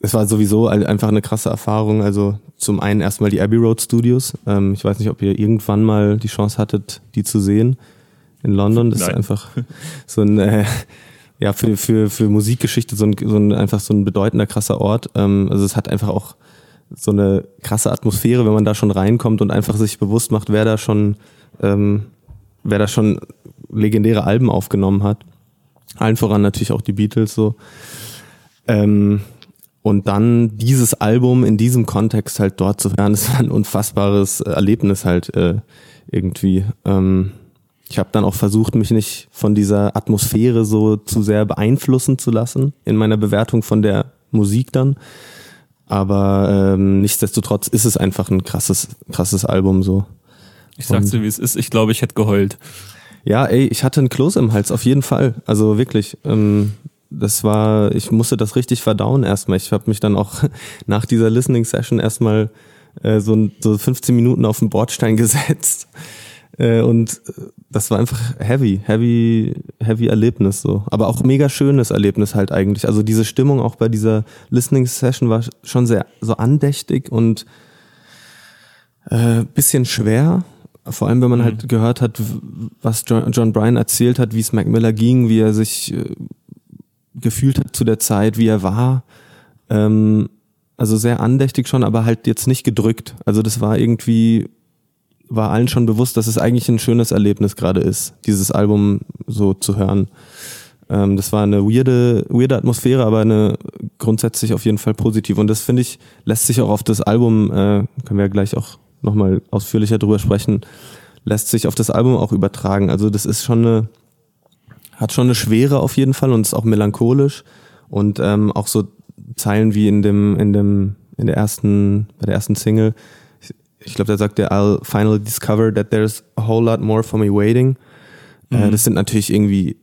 es war sowieso einfach eine krasse Erfahrung. Also zum einen erstmal die Abbey Road Studios. Ähm, ich weiß nicht, ob ihr irgendwann mal die Chance hattet, die zu sehen in London. Das Nein. ist einfach so ein äh, ja für für für Musikgeschichte so ein, so ein einfach so ein bedeutender krasser Ort. Ähm, also es hat einfach auch so eine krasse Atmosphäre, wenn man da schon reinkommt und einfach sich bewusst macht, wer da schon ähm, wer da schon legendäre Alben aufgenommen hat. Allen voran natürlich auch die Beatles so. Ähm, und dann dieses Album in diesem Kontext halt dort zu hören, ist ein unfassbares Erlebnis halt äh, irgendwie. Ähm, ich habe dann auch versucht, mich nicht von dieser Atmosphäre so zu sehr beeinflussen zu lassen in meiner Bewertung von der Musik dann. Aber ähm, nichtsdestotrotz ist es einfach ein krasses, krasses Album so. Ich sag's dir, wie es ist. Ich glaube, ich hätte geheult. Ja, ey, ich hatte einen Kloß im Hals, auf jeden Fall. Also wirklich. Ähm, das war, ich musste das richtig verdauen erstmal. Ich habe mich dann auch nach dieser Listening Session erstmal äh, so, so 15 Minuten auf den Bordstein gesetzt. Äh, und das war einfach heavy, heavy, heavy Erlebnis so. Aber auch mega schönes Erlebnis halt eigentlich. Also diese Stimmung auch bei dieser Listening Session war schon sehr so andächtig und äh, bisschen schwer, vor allem, wenn man halt mhm. halt gehört hat, was John, John Bryan erzählt hat, wie es Mac Miller ging, wie er sich äh, gefühlt hat zu der Zeit, wie er war. Ähm, also sehr andächtig schon, aber halt jetzt nicht gedrückt. Also das war irgendwie, war allen schon bewusst, dass es eigentlich ein schönes Erlebnis gerade ist, dieses Album so zu hören. Ähm, das war eine weirde, weirde Atmosphäre, aber eine grundsätzlich auf jeden Fall positiv. Und das finde ich, lässt sich auch auf das Album, äh, können wir ja gleich auch nochmal ausführlicher drüber sprechen, lässt sich auf das Album auch übertragen. Also das ist schon eine, hat schon eine Schwere auf jeden Fall und ist auch melancholisch und ähm, auch so Zeilen wie in dem, in dem, in der ersten, bei der ersten Single. Ich, glaube, da sagt er, I'll finally discover that there's a whole lot more for me waiting. Äh, mhm. Äh, das sind natürlich irgendwie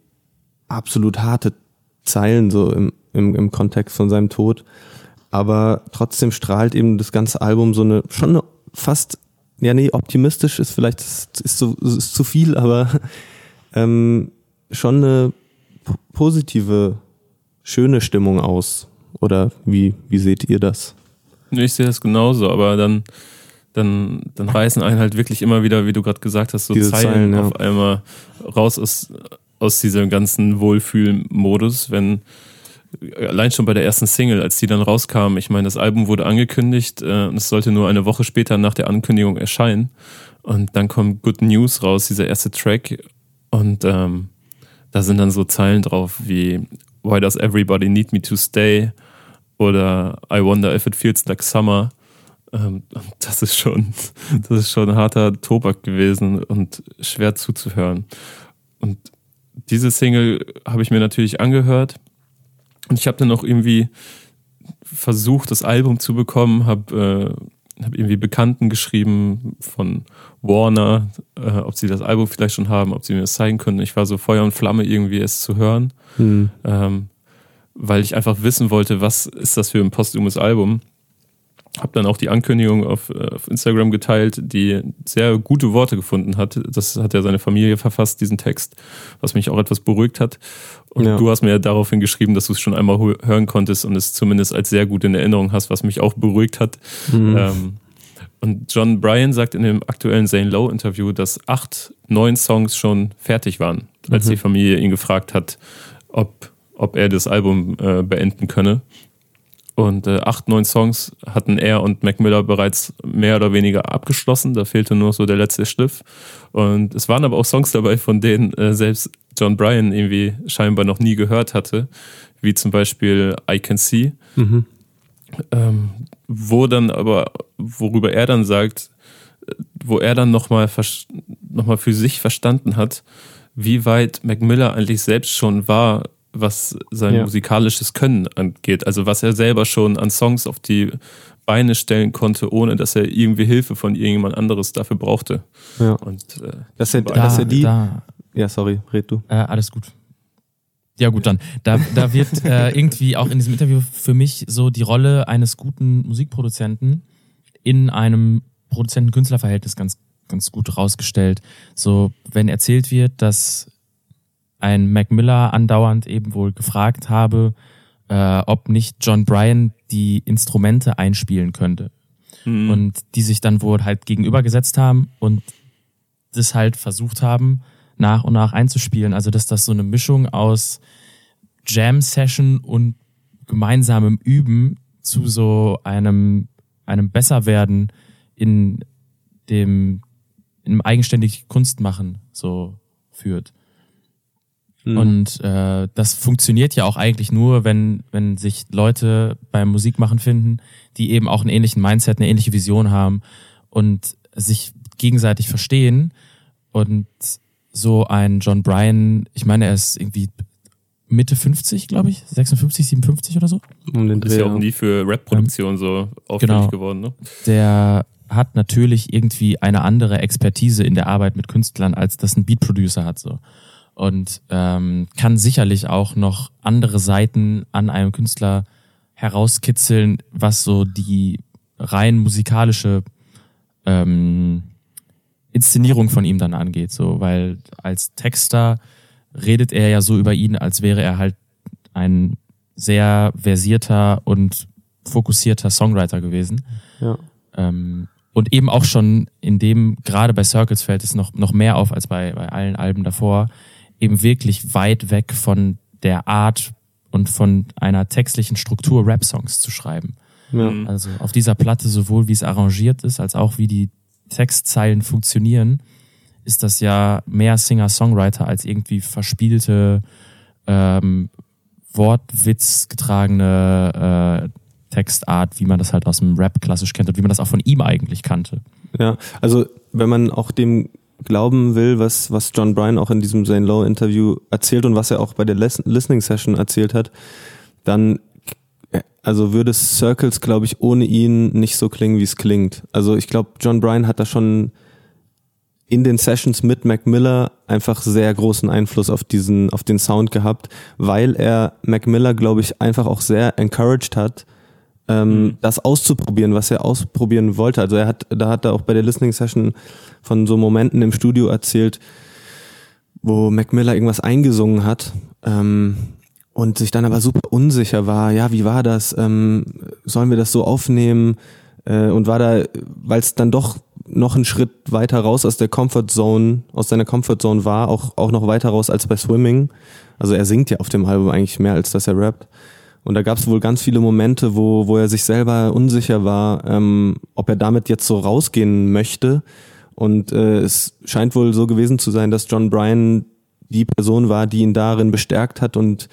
absolut harte Zeilen so im, im, im Kontext von seinem Tod. Aber trotzdem strahlt eben das ganze Album so eine, schon eine fast, ja nee, optimistisch ist vielleicht ist, ist, zu, ist zu viel, aber ähm, schon eine positive, schöne Stimmung aus. Oder wie, wie seht ihr das? Ich sehe das genauso, aber dann, dann, dann reißen einen halt wirklich immer wieder, wie du gerade gesagt hast, so Diese Zeilen, Zeilen, ja. auf einmal raus aus, aus diesem ganzen Wohlfühlmodus, wenn allein schon bei der ersten Single, als die dann rauskam, ich meine, das Album wurde angekündigt äh, und es sollte nur eine Woche später nach der Ankündigung erscheinen. Und dann kommt Good News raus, dieser erste Track. Und ähm, da sind dann so Zeilen drauf wie Why does everybody need me to stay? Oder I wonder if it feels like summer. Ähm, und das ist schon, das ist schon ein harter Tobak gewesen und schwer zuzuhören. Und diese Single habe ich mir natürlich angehört. Und ich habe dann auch irgendwie versucht, das Album zu bekommen, habe äh, hab irgendwie Bekannten geschrieben von Warner, äh, ob sie das Album vielleicht schon haben, ob sie mir das zeigen können. Ich war so Feuer und Flamme irgendwie es zu hören, Hm. ähm, weil ich einfach wissen wollte, was ist das für ein posthumes Album. Hab dann auch die Ankündigung auf, äh, auf Instagram geteilt, die sehr gute Worte gefunden hat. Das hat ja seine Familie verfasst, diesen Text, was mich auch etwas beruhigt hat. Und Ja. du hast mir ja daraufhin geschrieben, dass du es schon einmal hö- hören konntest und es zumindest als sehr gut in Erinnerung hast, was mich auch beruhigt hat. Mhm. Ähm, und John Bryan sagt in dem aktuellen Zane Lowe Interview, dass acht, neun Songs schon fertig waren, als Mhm. die Familie ihn gefragt hat, ob, ob er das Album äh, beenden könne. Und äh, acht, neun Songs hatten er und Mac Miller bereits mehr oder weniger abgeschlossen. Da fehlte nur so der letzte Schliff. Und es waren aber auch Songs dabei, von denen äh, selbst John Bryan irgendwie scheinbar noch nie gehört hatte, wie zum Beispiel I Can See Mhm. ähm, wo dann aber, worüber er dann sagt, wo er dann nochmal noch mal für sich verstanden hat, wie weit Mac Miller eigentlich selbst schon war, was sein Ja. musikalisches Können angeht. Also was er selber schon an Songs auf die Beine stellen konnte, ohne dass er irgendwie Hilfe von irgendjemand anderes dafür brauchte. Ja. Und äh, Dass er, Da- dass er die. da, Ja, sorry, red du. Äh, alles gut. Ja gut, dann. Da, da wird äh, irgendwie auch in diesem Interview für mich so die Rolle eines guten Musikproduzenten in einem Produzenten-Künstler-Verhältnis ganz, ganz gut rausgestellt. So, wenn erzählt wird, dass ein Mac Miller andauernd eben wohl gefragt habe, äh, ob nicht John Bryan die Instrumente einspielen könnte. mhm. Und die sich dann wohl halt gegenübergesetzt haben und das halt versucht haben, nach und nach einzuspielen. Also, dass das so eine Mischung aus Jam-Session und gemeinsamem Üben zu so einem, einem Besserwerden in dem, einem eigenständig Kunstmachen so führt. Mhm. Und äh, das funktioniert ja auch eigentlich nur, wenn, wenn sich Leute beim Musikmachen finden, die eben auch einen ähnlichen Mindset, eine ähnliche Vision haben und sich gegenseitig verstehen. Und so ein John Bryan, ich meine, er ist irgendwie Mitte 50, glaube ich, 56, 57 oder so. um den ist Dreh. ja auch nie für Rap-Produktion so auffällig Genau. geworden. Ne? Der hat natürlich irgendwie eine andere Expertise in der Arbeit mit Künstlern, als das ein Beat-Producer hat so. Und ähm, kann sicherlich auch noch andere Seiten an einem Künstler herauskitzeln, was so die rein musikalische ähm, Inszenierung von ihm dann angeht. So, weil als Texter redet er ja so über ihn, als wäre er halt ein sehr versierter und fokussierter Songwriter gewesen. Ja. Ähm, und eben auch schon in dem, gerade bei Circles fällt es noch, noch mehr auf als bei, bei allen Alben davor, eben wirklich weit weg von der Art und von einer textlichen Struktur Rap-Songs zu schreiben. Ja. Mhm. Also auf dieser Platte, sowohl wie es arrangiert ist, als auch wie die Textzeilen funktionieren, ist das ja mehr Singer-Songwriter als irgendwie verspielte, ähm, Wortwitz getragene äh, Textart, wie man das halt aus dem Rap klassisch kennt und wie man das auch von ihm eigentlich kannte. Ja, also wenn man auch dem glauben will, was, was John Bryan auch in diesem Zane Lowe Interview erzählt und was er auch bei der Listening Session erzählt hat, dann also würde Circles, glaube ich, ohne ihn nicht so klingen, wie es klingt. Also ich glaube, John Bryan hat da schon in den Sessions mit Mac Miller einfach sehr großen Einfluss auf diesen, auf den Sound gehabt, weil er Mac Miller, glaube ich, einfach auch sehr encouraged hat, ähm, Mhm. das auszuprobieren, was er ausprobieren wollte. Also er hat, da hat er auch bei der Listening Session von so Momenten im Studio erzählt, wo Mac Miller irgendwas eingesungen hat ähm, und sich dann aber super unsicher war. Ja, wie war das? Ähm, sollen wir das so aufnehmen? Äh, und war da, weil es dann doch noch einen Schritt weiter raus aus der Comfort Zone, aus seiner Comfort Zone war, auch, auch noch weiter raus als bei Swimming. Also er singt ja auf dem Album eigentlich mehr, als dass er rappt. Und da gab es wohl ganz viele Momente, wo, wo er sich selber unsicher war, ähm, ob er damit jetzt so rausgehen möchte. Und äh, es scheint wohl so gewesen zu sein, dass John Bryan die Person war, die ihn darin bestärkt hat und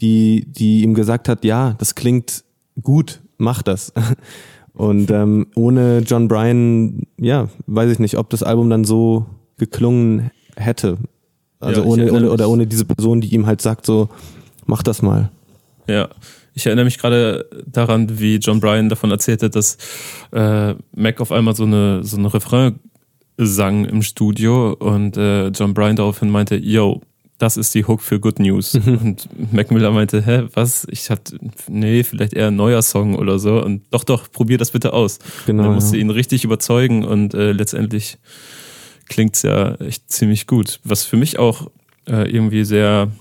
die, die ihm gesagt hat, ja, das klingt gut, mach das. Und ähm, ohne John Bryan, ja, weiß ich nicht, ob das Album dann so geklungen hätte. Also ja, ohne, ohne oder ohne diese Person, die ihm halt sagt, so, mach das mal. Ja, ich erinnere mich gerade daran, wie John Bryan davon erzählte, dass äh, Mac auf einmal so eine so eine Refrain sang im Studio und äh, John Bryan daraufhin meinte, yo, das ist die Hook für Good News. Mhm. Und Mac Miller meinte, hä, was? Ich hatte, nee, vielleicht eher ein neuer Song oder so. Und doch, doch, probier das bitte aus. Genau. Und er musste ja. ihn richtig überzeugen und äh, letztendlich klingt's ja echt ziemlich gut. Was für mich auch äh, irgendwie sehr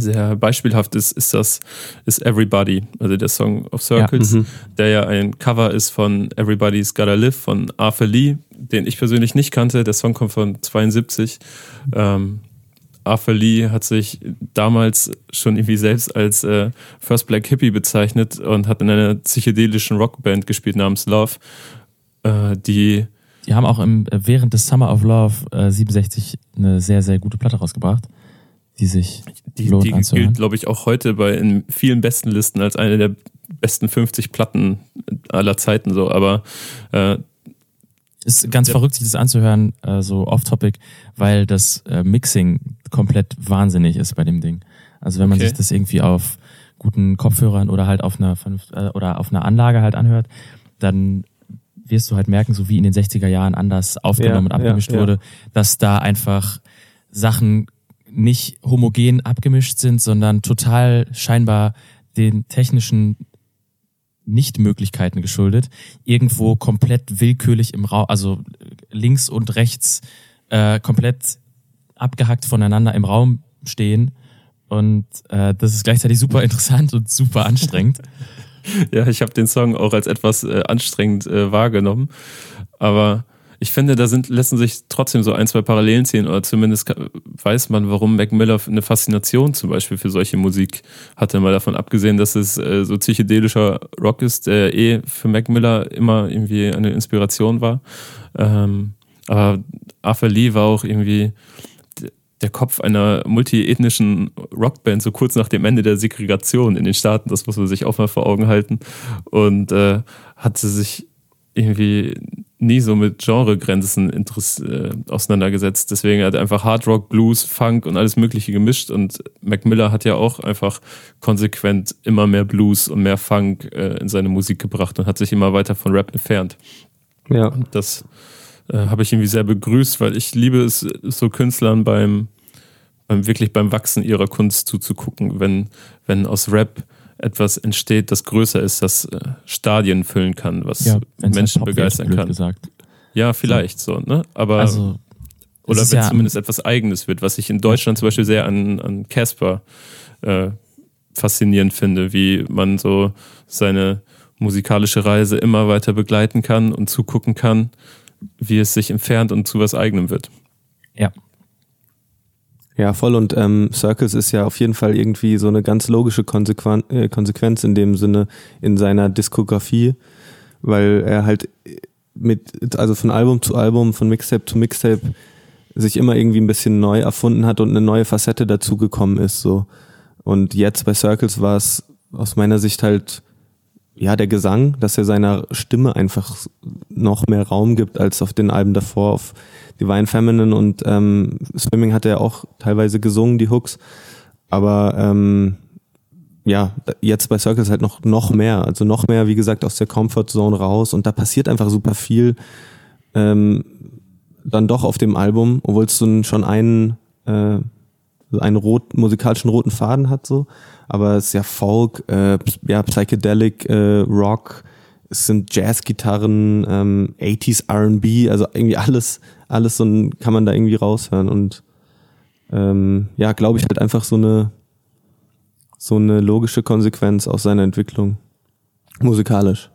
sehr beispielhaft ist, ist das, ist Everybody, also der Song of Circles, ja, mhm. der ja ein Cover ist von Everybody's Gotta Live von Arthur Lee, den ich persönlich nicht kannte. Der Song kommt von 72. Ähm, Arthur Lee hat sich damals schon irgendwie selbst als äh, First Black Hippie bezeichnet und hat in einer psychedelischen Rockband gespielt namens Love, äh, die die haben auch im, während des Summer of Love äh, 67 eine sehr, sehr gute Platte rausgebracht die sich die, lohnt die gilt, glaube ich, auch heute bei in vielen besten Listen als eine der besten 50 Platten aller Zeiten so, aber äh, ist ganz ja. verrückt, sich das anzuhören, äh, so off-topic, weil das äh, Mixing komplett wahnsinnig ist bei dem Ding. Also wenn man okay. sich das irgendwie auf guten Kopfhörern oder halt auf einer äh, oder auf einer Anlage halt anhört, dann wirst du halt merken, so wie in den 60er Jahren anders aufgenommen ja, und abgemischt ja, wurde, dass da einfach Sachen nicht homogen abgemischt sind, sondern total scheinbar den technischen Nichtmöglichkeiten geschuldet, irgendwo komplett willkürlich im Raum, also links und rechts äh, komplett abgehackt voneinander im Raum stehen. Und äh, das ist gleichzeitig super interessant und super anstrengend. ja, ich habe den Song auch als etwas äh, anstrengend äh, wahrgenommen. Aber ich finde, da sind, lassen sich trotzdem so ein, zwei Parallelen ziehen oder zumindest weiß man, warum Mac Miller eine Faszination zum Beispiel für solche Musik hatte. Mal davon abgesehen, dass es äh, so psychedelischer Rock ist, der eh für Mac Miller immer irgendwie eine Inspiration war. Ähm, aber Arthur Lee war auch irgendwie der Kopf einer multiethnischen Rockband, so kurz nach dem Ende der Segregation in den Staaten, das muss man sich auch mal vor Augen halten. Und äh, hatte sich irgendwie nie so mit Genregrenzen äh, auseinandergesetzt. Deswegen hat er einfach Hard Rock, Blues, Funk und alles Mögliche gemischt. Und Mac Miller hat ja auch einfach konsequent immer mehr Blues und mehr Funk äh, in seine Musik gebracht und hat sich immer weiter von Rap entfernt. Ja. Und das äh, habe ich irgendwie sehr begrüßt, weil ich liebe es, so Künstlern beim, beim wirklich beim Wachsen ihrer Kunst zuzugucken, wenn, wenn aus Rap etwas entsteht, das größer ist, das äh, Stadien füllen kann, was ja, Menschen halt begeistern kann. Gesagt. Ja, vielleicht so, ne? Aber also, oder wenn ja zumindest etwas Eigenes wird, was ich in Deutschland zum Beispiel sehr an, an Casper äh, faszinierend finde, wie man so seine musikalische Reise immer weiter begleiten kann und zugucken kann, wie es sich entfernt und zu was Eigenem wird. Ja, ja, voll. Und ähm, Circles ist ja auf jeden Fall irgendwie so eine ganz logische Konsequen äh, Konsequenz in dem Sinne in seiner Diskografie, weil er halt mit, also von Album zu Album, von Mixtape zu Mixtape sich immer irgendwie ein bisschen neu erfunden hat und eine neue Facette dazugekommen ist. So. Und jetzt bei Circles war es aus meiner Sicht halt ja der Gesang, dass er seiner Stimme einfach noch mehr Raum gibt als auf den Alben davor, auf Divine Feminine und ähm, Swimming hat er auch teilweise gesungen, die Hooks. Aber ähm, ja, jetzt bei Circles halt noch, noch mehr. Also noch mehr, wie gesagt, aus der Comfort Zone raus und da passiert einfach super viel. Ähm, dann doch auf dem Album, obwohl es schon einen, äh, einen rot, musikalischen roten Faden hat so. Aber es ist ja Folk, äh, ja, Psychedelic, äh, Rock, es sind Jazzgitarren, ähm, 80s R&B, also irgendwie alles, alles so ein, kann man da irgendwie raushören und ähm, ja, glaube ich halt einfach so eine so eine logische Konsequenz aus seiner Entwicklung. Musikalisch.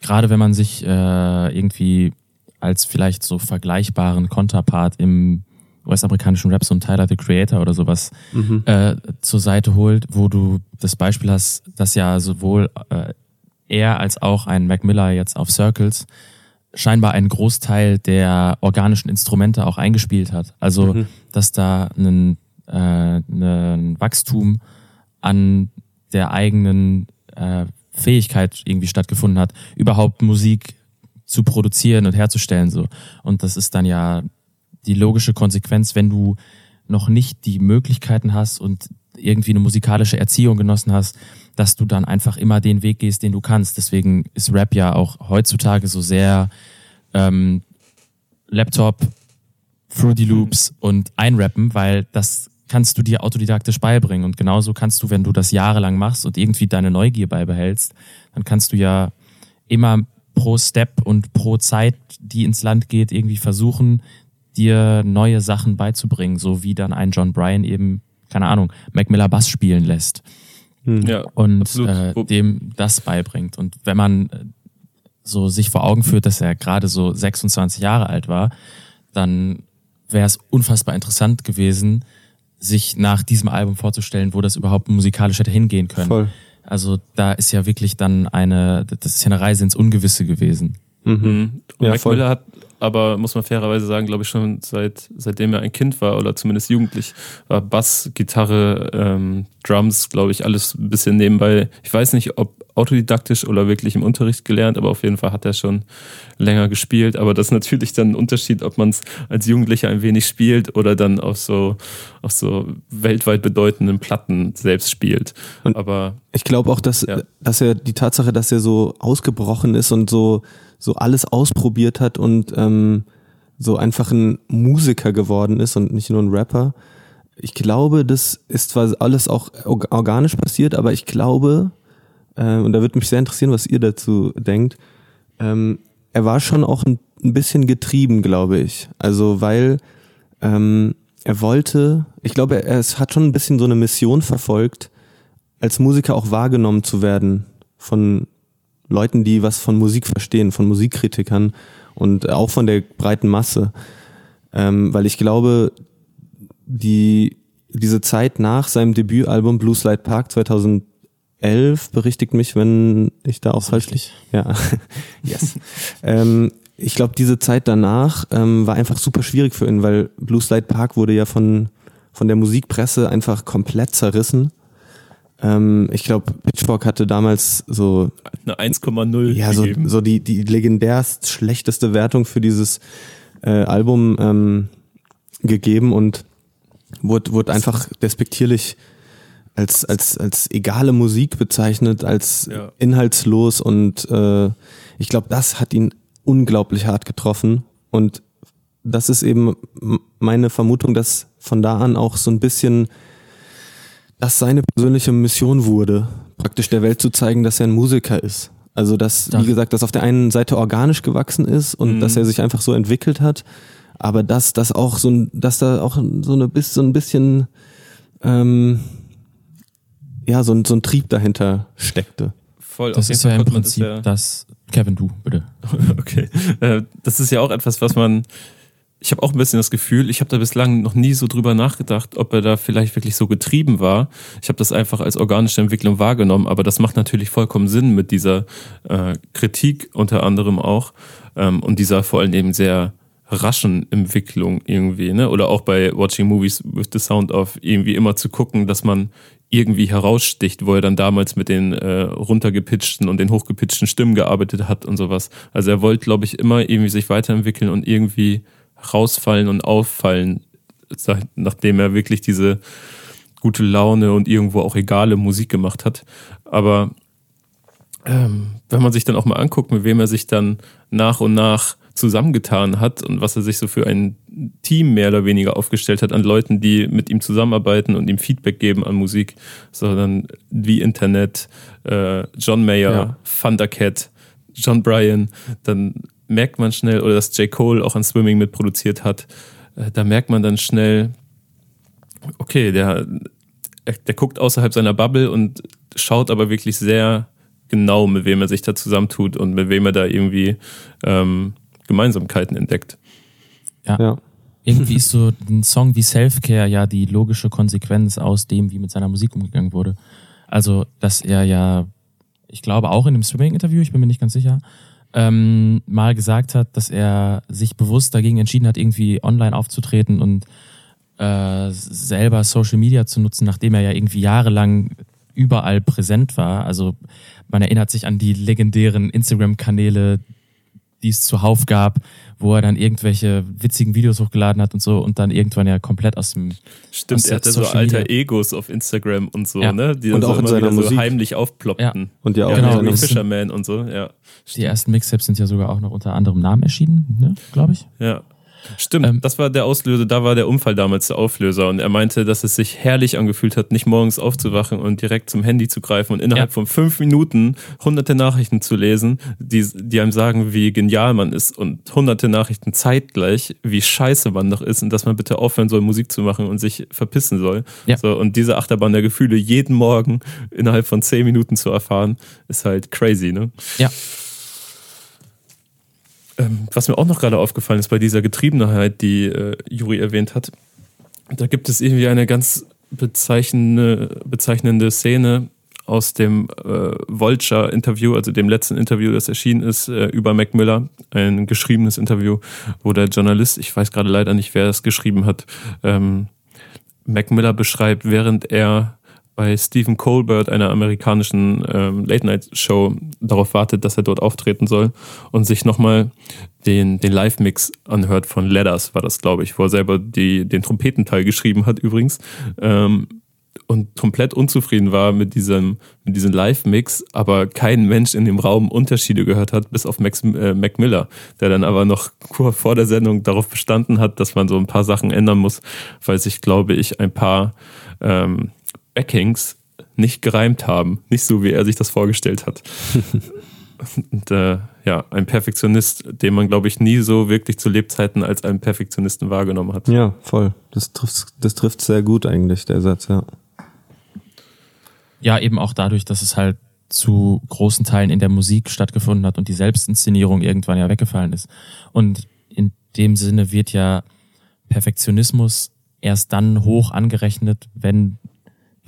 Gerade wenn man sich äh, irgendwie als vielleicht so vergleichbaren Konterpart im US-amerikanischen Rap, so ein Tyler the Creator oder sowas mhm. äh, zur Seite holt, wo du das Beispiel hast, dass ja sowohl äh, er als auch ein Mac Miller jetzt auf Circles scheinbar einen Großteil der organischen Instrumente auch eingespielt hat. Also, mhm. dass da ein, äh, ein Wachstum an der eigenen äh, Fähigkeit irgendwie stattgefunden hat, überhaupt Musik zu produzieren und herzustellen so. Und das ist dann ja die logische Konsequenz, wenn du noch nicht die Möglichkeiten hast und irgendwie eine musikalische Erziehung genossen hast, dass du dann einfach immer den Weg gehst, den du kannst. Deswegen ist Rap ja auch heutzutage so sehr ähm, Laptop, Fruity Loops und einrappen, weil das kannst du dir autodidaktisch beibringen. Und genauso kannst du, wenn du das jahrelang machst und irgendwie deine Neugier beibehältst, dann kannst du ja immer pro Step und pro Zeit, die ins Land geht, irgendwie versuchen, dir neue Sachen beizubringen, so wie dann ein John Bryan eben, keine Ahnung, Mac Miller Bass spielen lässt. Hm. Ja, und äh, dem das beibringt. Und wenn man äh, so sich vor Augen führt, dass er gerade so 26 Jahre alt war, dann wäre es unfassbar interessant gewesen, sich nach diesem Album vorzustellen, wo das überhaupt musikalisch hätte hingehen können. Voll. Also da ist ja wirklich dann eine, das ist ja eine Reise ins Ungewisse gewesen. Mhm. Und ja, Mac Miller hat aber, muss man fairerweise sagen, glaube ich schon seit seitdem er ein Kind war oder zumindest jugendlich, war Bass, Gitarre, ähm, Drums, glaube ich, alles ein bisschen nebenbei. Ich weiß nicht, ob autodidaktisch oder wirklich im Unterricht gelernt, aber auf jeden Fall hat er schon länger gespielt. Aber das ist natürlich dann ein Unterschied, ob man es als Jugendlicher ein wenig spielt oder dann auf so, auf so weltweit bedeutenden Platten selbst spielt. Und aber ich glaube auch, dass, ja. dass er die Tatsache, dass er so ausgebrochen ist und so, so alles ausprobiert hat und ähm, so einfach ein Musiker geworden ist und nicht nur ein Rapper. Ich glaube, das ist zwar alles auch organisch passiert, aber ich glaube, äh, und da würde mich sehr interessieren, was ihr dazu denkt. Ähm, er war schon auch ein, ein, bisschen getrieben, glaube ich. Also weil ähm, er wollte, ich glaube, er, er hat schon ein bisschen so eine Mission verfolgt, als Musiker auch wahrgenommen zu werden von Leuten, die was von Musik verstehen, von Musikkritikern und auch von der breiten Masse. Ähm, weil ich glaube, die, diese Zeit nach seinem Debütalbum Blue Slide Park 2000 11, berichtigt mich, wenn ich da auch falsch liege. Ja, yes. ähm, ich glaube, diese Zeit danach ähm, war einfach super schwierig für ihn, weil Blue Slide Park wurde ja von, von der Musikpresse einfach komplett zerrissen. Ähm, ich glaube, Pitchfork hatte damals so eine 1,0 ja so, so die die legendärst schlechteste Wertung für dieses äh, Album ähm, gegeben und wurde wurde einfach despektierlich als, als, als egale Musik bezeichnet, als ja. inhaltslos und äh, ich glaube, das hat ihn unglaublich hart getroffen und das ist eben meine Vermutung, dass von da an auch so ein bisschen das seine persönliche Mission wurde, praktisch der Welt zu zeigen, dass er ein Musiker ist. Also dass, wie gesagt, dass auf der einen Seite organisch gewachsen ist und mhm. dass er sich einfach so entwickelt hat, aber dass das auch so ein, dass da auch so eine so ein bisschen ähm, ja, so ein, so ein Trieb dahinter steckte. Voll, das ist ja im Prinzip das, ja das, Kevin, du, bitte. okay. Äh, das ist ja auch etwas, was man, ich habe auch ein bisschen das Gefühl, ich habe da bislang noch nie so drüber nachgedacht, ob er da vielleicht wirklich so getrieben war. Ich habe das einfach als organische Entwicklung wahrgenommen, aber das macht natürlich vollkommen Sinn mit dieser äh, Kritik unter anderem auch ähm, und dieser vor allem eben sehr raschen Entwicklung irgendwie, ne? Oder auch bei Watching Movies with the Sound of irgendwie immer zu gucken, dass man irgendwie heraussticht, wo er dann damals mit den äh, runtergepitchten und den hochgepitchten Stimmen gearbeitet hat und sowas. Also er wollte, glaube ich, immer irgendwie sich weiterentwickeln und irgendwie rausfallen und auffallen, nachdem er wirklich diese gute Laune und irgendwo auch egale Musik gemacht hat. Aber ähm, wenn man sich dann auch mal anguckt, mit wem er sich dann nach und nach zusammengetan hat und was er sich so für ein Team mehr oder weniger aufgestellt hat an Leuten, die mit ihm zusammenarbeiten und ihm Feedback geben an Musik, sondern wie Internet, äh, John Mayer, ja. Thundercat, John Bryan, dann merkt man schnell, oder dass J. Cole auch an Swimming mitproduziert hat, äh, da merkt man dann schnell, okay, der, der guckt außerhalb seiner Bubble und schaut aber wirklich sehr genau, mit wem er sich da zusammentut und mit wem er da irgendwie ähm, Gemeinsamkeiten entdeckt. Ja. ja. Irgendwie ist so ein Song wie Self-Care ja die logische Konsequenz aus dem, wie mit seiner Musik umgegangen wurde. Also, dass er ja, ich glaube auch in dem Swimming-Interview, ich bin mir nicht ganz sicher, ähm, mal gesagt hat, dass er sich bewusst dagegen entschieden hat, irgendwie online aufzutreten und äh, selber Social Media zu nutzen, nachdem er ja irgendwie jahrelang überall präsent war. Also man erinnert sich an die legendären Instagram-Kanäle, die es zuhauf gab, wo er dann irgendwelche witzigen Videos hochgeladen hat und so und dann irgendwann ja komplett aus dem Stimmt, aus er hatte so alter Egos auf Instagram und so, ja. ne? Die und auch so in seiner Musik. so heimlich aufploppten. Ja. Und ja auch genau, wie Fisherman und so, ja. Die ersten Mixtapes sind ja sogar auch noch unter anderem Namen erschienen, ne? glaube ich. Ja. Stimmt, ähm, das war der Auslöser, da war der Unfall damals der Auflöser und er meinte, dass es sich herrlich angefühlt hat, nicht morgens aufzuwachen und direkt zum Handy zu greifen und innerhalb ja. von fünf Minuten hunderte Nachrichten zu lesen, die, die einem sagen, wie genial man ist und hunderte Nachrichten zeitgleich, wie scheiße man doch ist und dass man bitte aufhören soll, Musik zu machen und sich verpissen soll. Ja. So, und diese Achterbahn der Gefühle jeden Morgen innerhalb von zehn Minuten zu erfahren, ist halt crazy, ne? Ja. Ähm, was mir auch noch gerade aufgefallen ist bei dieser Getriebenheit, die äh, Juri erwähnt hat, da gibt es irgendwie eine ganz bezeichnende, bezeichnende Szene aus dem äh, Vulture-Interview, also dem letzten Interview, das erschienen ist, äh, über Mac Miller, ein geschriebenes Interview, wo der Journalist, ich weiß gerade leider nicht, wer es geschrieben hat, ähm, Mac Miller beschreibt, während er bei Stephen Colbert, einer amerikanischen ähm, Late-Night-Show, darauf wartet, dass er dort auftreten soll und sich nochmal den, den Live-Mix anhört von Letters, war das, glaube ich, wo er selber die, den Trompetenteil geschrieben hat übrigens. Ähm, und komplett unzufrieden war mit diesem, mit diesem Live-Mix, aber kein Mensch in dem Raum Unterschiede gehört hat, bis auf Max, äh, Mac Miller, der dann aber noch kurz vor der Sendung darauf bestanden hat, dass man so ein paar Sachen ändern muss, weil sich, glaube ich, ein paar ähm, Backings nicht gereimt haben. Nicht so, wie er sich das vorgestellt hat. Und äh, ja, ein Perfektionist, den man, glaube ich, nie so wirklich zu Lebzeiten als einen Perfektionisten wahrgenommen hat. Ja, voll. Das trifft, das trifft sehr gut eigentlich, der Satz, ja. Ja, eben auch dadurch, dass es halt zu großen Teilen in der Musik stattgefunden hat und die Selbstinszenierung irgendwann ja weggefallen ist. Und in dem Sinne wird ja Perfektionismus erst dann hoch angerechnet, wenn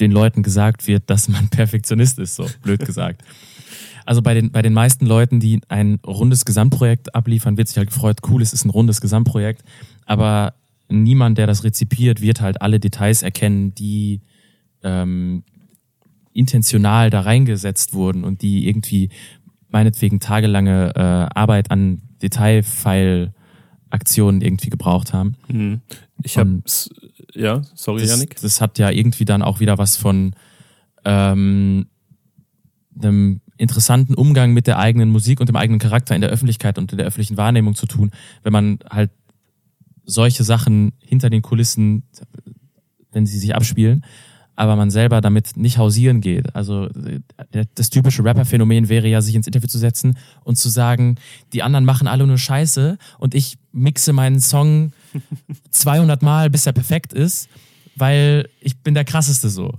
den Leuten gesagt wird, dass man Perfektionist ist, so blöd gesagt. Also bei den, bei den meisten Leuten, die ein rundes Gesamtprojekt abliefern, wird sich halt gefreut, cool, es ist ein rundes Gesamtprojekt. Aber niemand, der das rezipiert, wird halt alle Details erkennen, die ähm, intentional da reingesetzt wurden und die irgendwie meinetwegen tagelange äh, Arbeit an Detailfile-Aktionen irgendwie gebraucht haben. Hm. Ich habe ja, sorry, das, Janik. Das hat ja irgendwie dann auch wieder was von ähm, einem interessanten Umgang mit der eigenen Musik und dem eigenen Charakter in der Öffentlichkeit und in der öffentlichen Wahrnehmung zu tun, wenn man halt solche Sachen hinter den Kulissen, wenn sie sich abspielen, aber man selber damit nicht hausieren geht. Also das typische Rapper-Phänomen wäre ja, sich ins Interview zu setzen und zu sagen, die anderen machen alle nur Scheiße und ich mixe meinen Song 200 Mal, bis er perfekt ist, weil ich bin der krasseste so.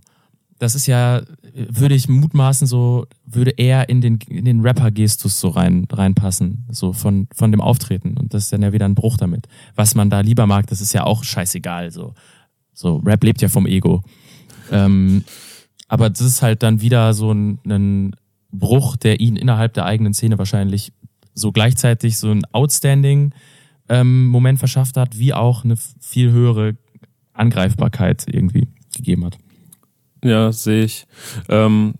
Das ist ja, würde ich mutmaßen, so würde er in den, in den Rapper-Gestus so rein, reinpassen, so von, von dem Auftreten. Und das ist dann ja wieder ein Bruch damit. Was man da lieber mag, das ist ja auch scheißegal. So, so Rap lebt ja vom Ego. Ähm, aber das ist halt dann wieder so ein, ein Bruch, der ihn innerhalb der eigenen Szene wahrscheinlich so gleichzeitig so ein Outstanding ähm, Moment verschafft hat, wie auch eine viel höhere Angreifbarkeit irgendwie gegeben hat. Ja, sehe ich. Ähm,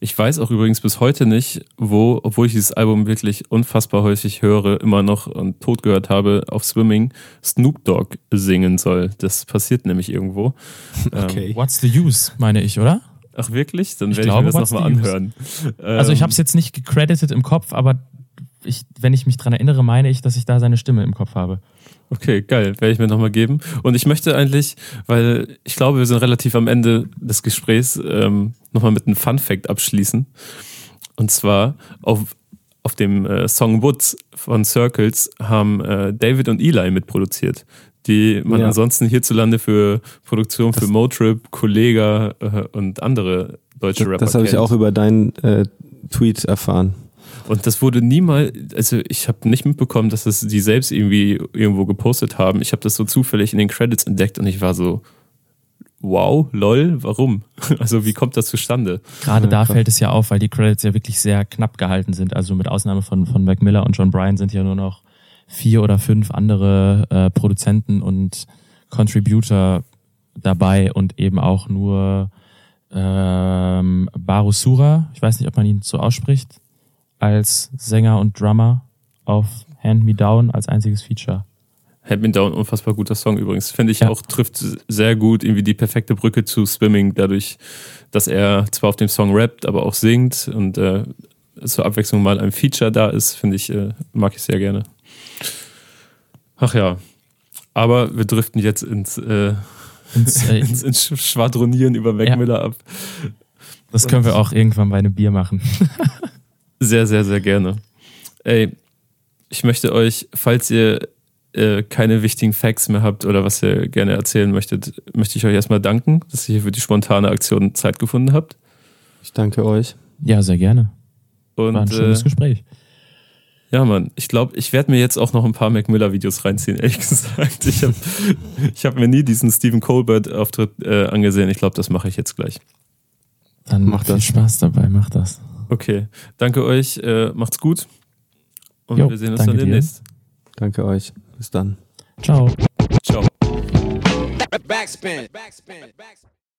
ich weiß auch übrigens bis heute nicht, wo, obwohl ich dieses Album wirklich unfassbar häufig höre, immer noch und tot gehört habe, auf Swimming Snoop Dogg singen soll. Das passiert nämlich irgendwo. Okay. Ähm, What's the use, meine ich, oder? Ach wirklich? Dann werde ich, ich mir das nochmal anhören. Also ich habe es jetzt nicht gecredited im Kopf, aber ich, wenn ich mich dran erinnere, meine ich, dass ich da seine Stimme im Kopf habe. Okay, geil. Werde ich mir nochmal geben. Und ich möchte eigentlich, weil ich glaube, wir sind relativ am Ende des Gesprächs, ähm, nochmal mit einem Fun Fact abschließen. Und zwar auf, auf dem äh, Song Woods von Circles haben äh, David und Eli mitproduziert, die man ja. ansonsten hierzulande für Produktion für Motrip, Kollega äh, und andere deutsche Rapper Das habe ich auch über deinen äh, Tweet erfahren. Und das wurde niemals, also ich habe nicht mitbekommen, dass das die selbst irgendwie irgendwo gepostet haben. Ich habe das so zufällig in den Credits entdeckt und ich war so, wow, lol, warum? Also wie kommt das zustande? Gerade da fällt es ja auf, weil die Credits ja wirklich sehr knapp gehalten sind. Also mit Ausnahme von, von Mac Miller und John Bryan sind ja nur noch vier oder fünf andere äh, Produzenten und Contributor dabei und eben auch nur ähm, Barusura, ich weiß nicht, ob man ihn so ausspricht, als Sänger und Drummer auf Hand Me Down als einziges Feature. Hand Me Down, unfassbar guter Song übrigens. Finde ich ja. auch, trifft sehr gut irgendwie die perfekte Brücke zu Swimming, dadurch, dass er zwar auf dem Song rappt, aber auch singt und äh, zur Abwechslung mal ein Feature da ist, finde ich, äh, mag ich sehr gerne. Ach ja. Aber wir driften jetzt ins, äh, ins, äh, ins, ins, Schwadronieren über Mac ja. Ab. Das können wir auch irgendwann bei einem Bier machen. Sehr, sehr, sehr gerne. Ey, ich möchte euch, falls ihr äh, keine wichtigen Facts mehr habt oder was ihr gerne erzählen möchtet, möchte ich euch erstmal danken, dass ihr hier für die spontane Aktion Zeit gefunden habt. Ich danke euch. Ja, sehr gerne. Und, War ein schönes äh, Gespräch. Ja, Mann, ich glaube, ich werde mir jetzt auch noch ein paar Mac Miller-Videos reinziehen, ehrlich gesagt. Ich habe ich hab mir nie diesen Stephen Colbert-Auftritt äh, angesehen. Ich glaube, das mache ich jetzt gleich. Dann macht viel Spaß dabei, mach das. Okay, danke euch, äh, macht's gut und jo, wir sehen uns dann demnächst. Dir. Danke euch, bis dann. Ciao. Ciao. Backspin. Backspin. Backspin.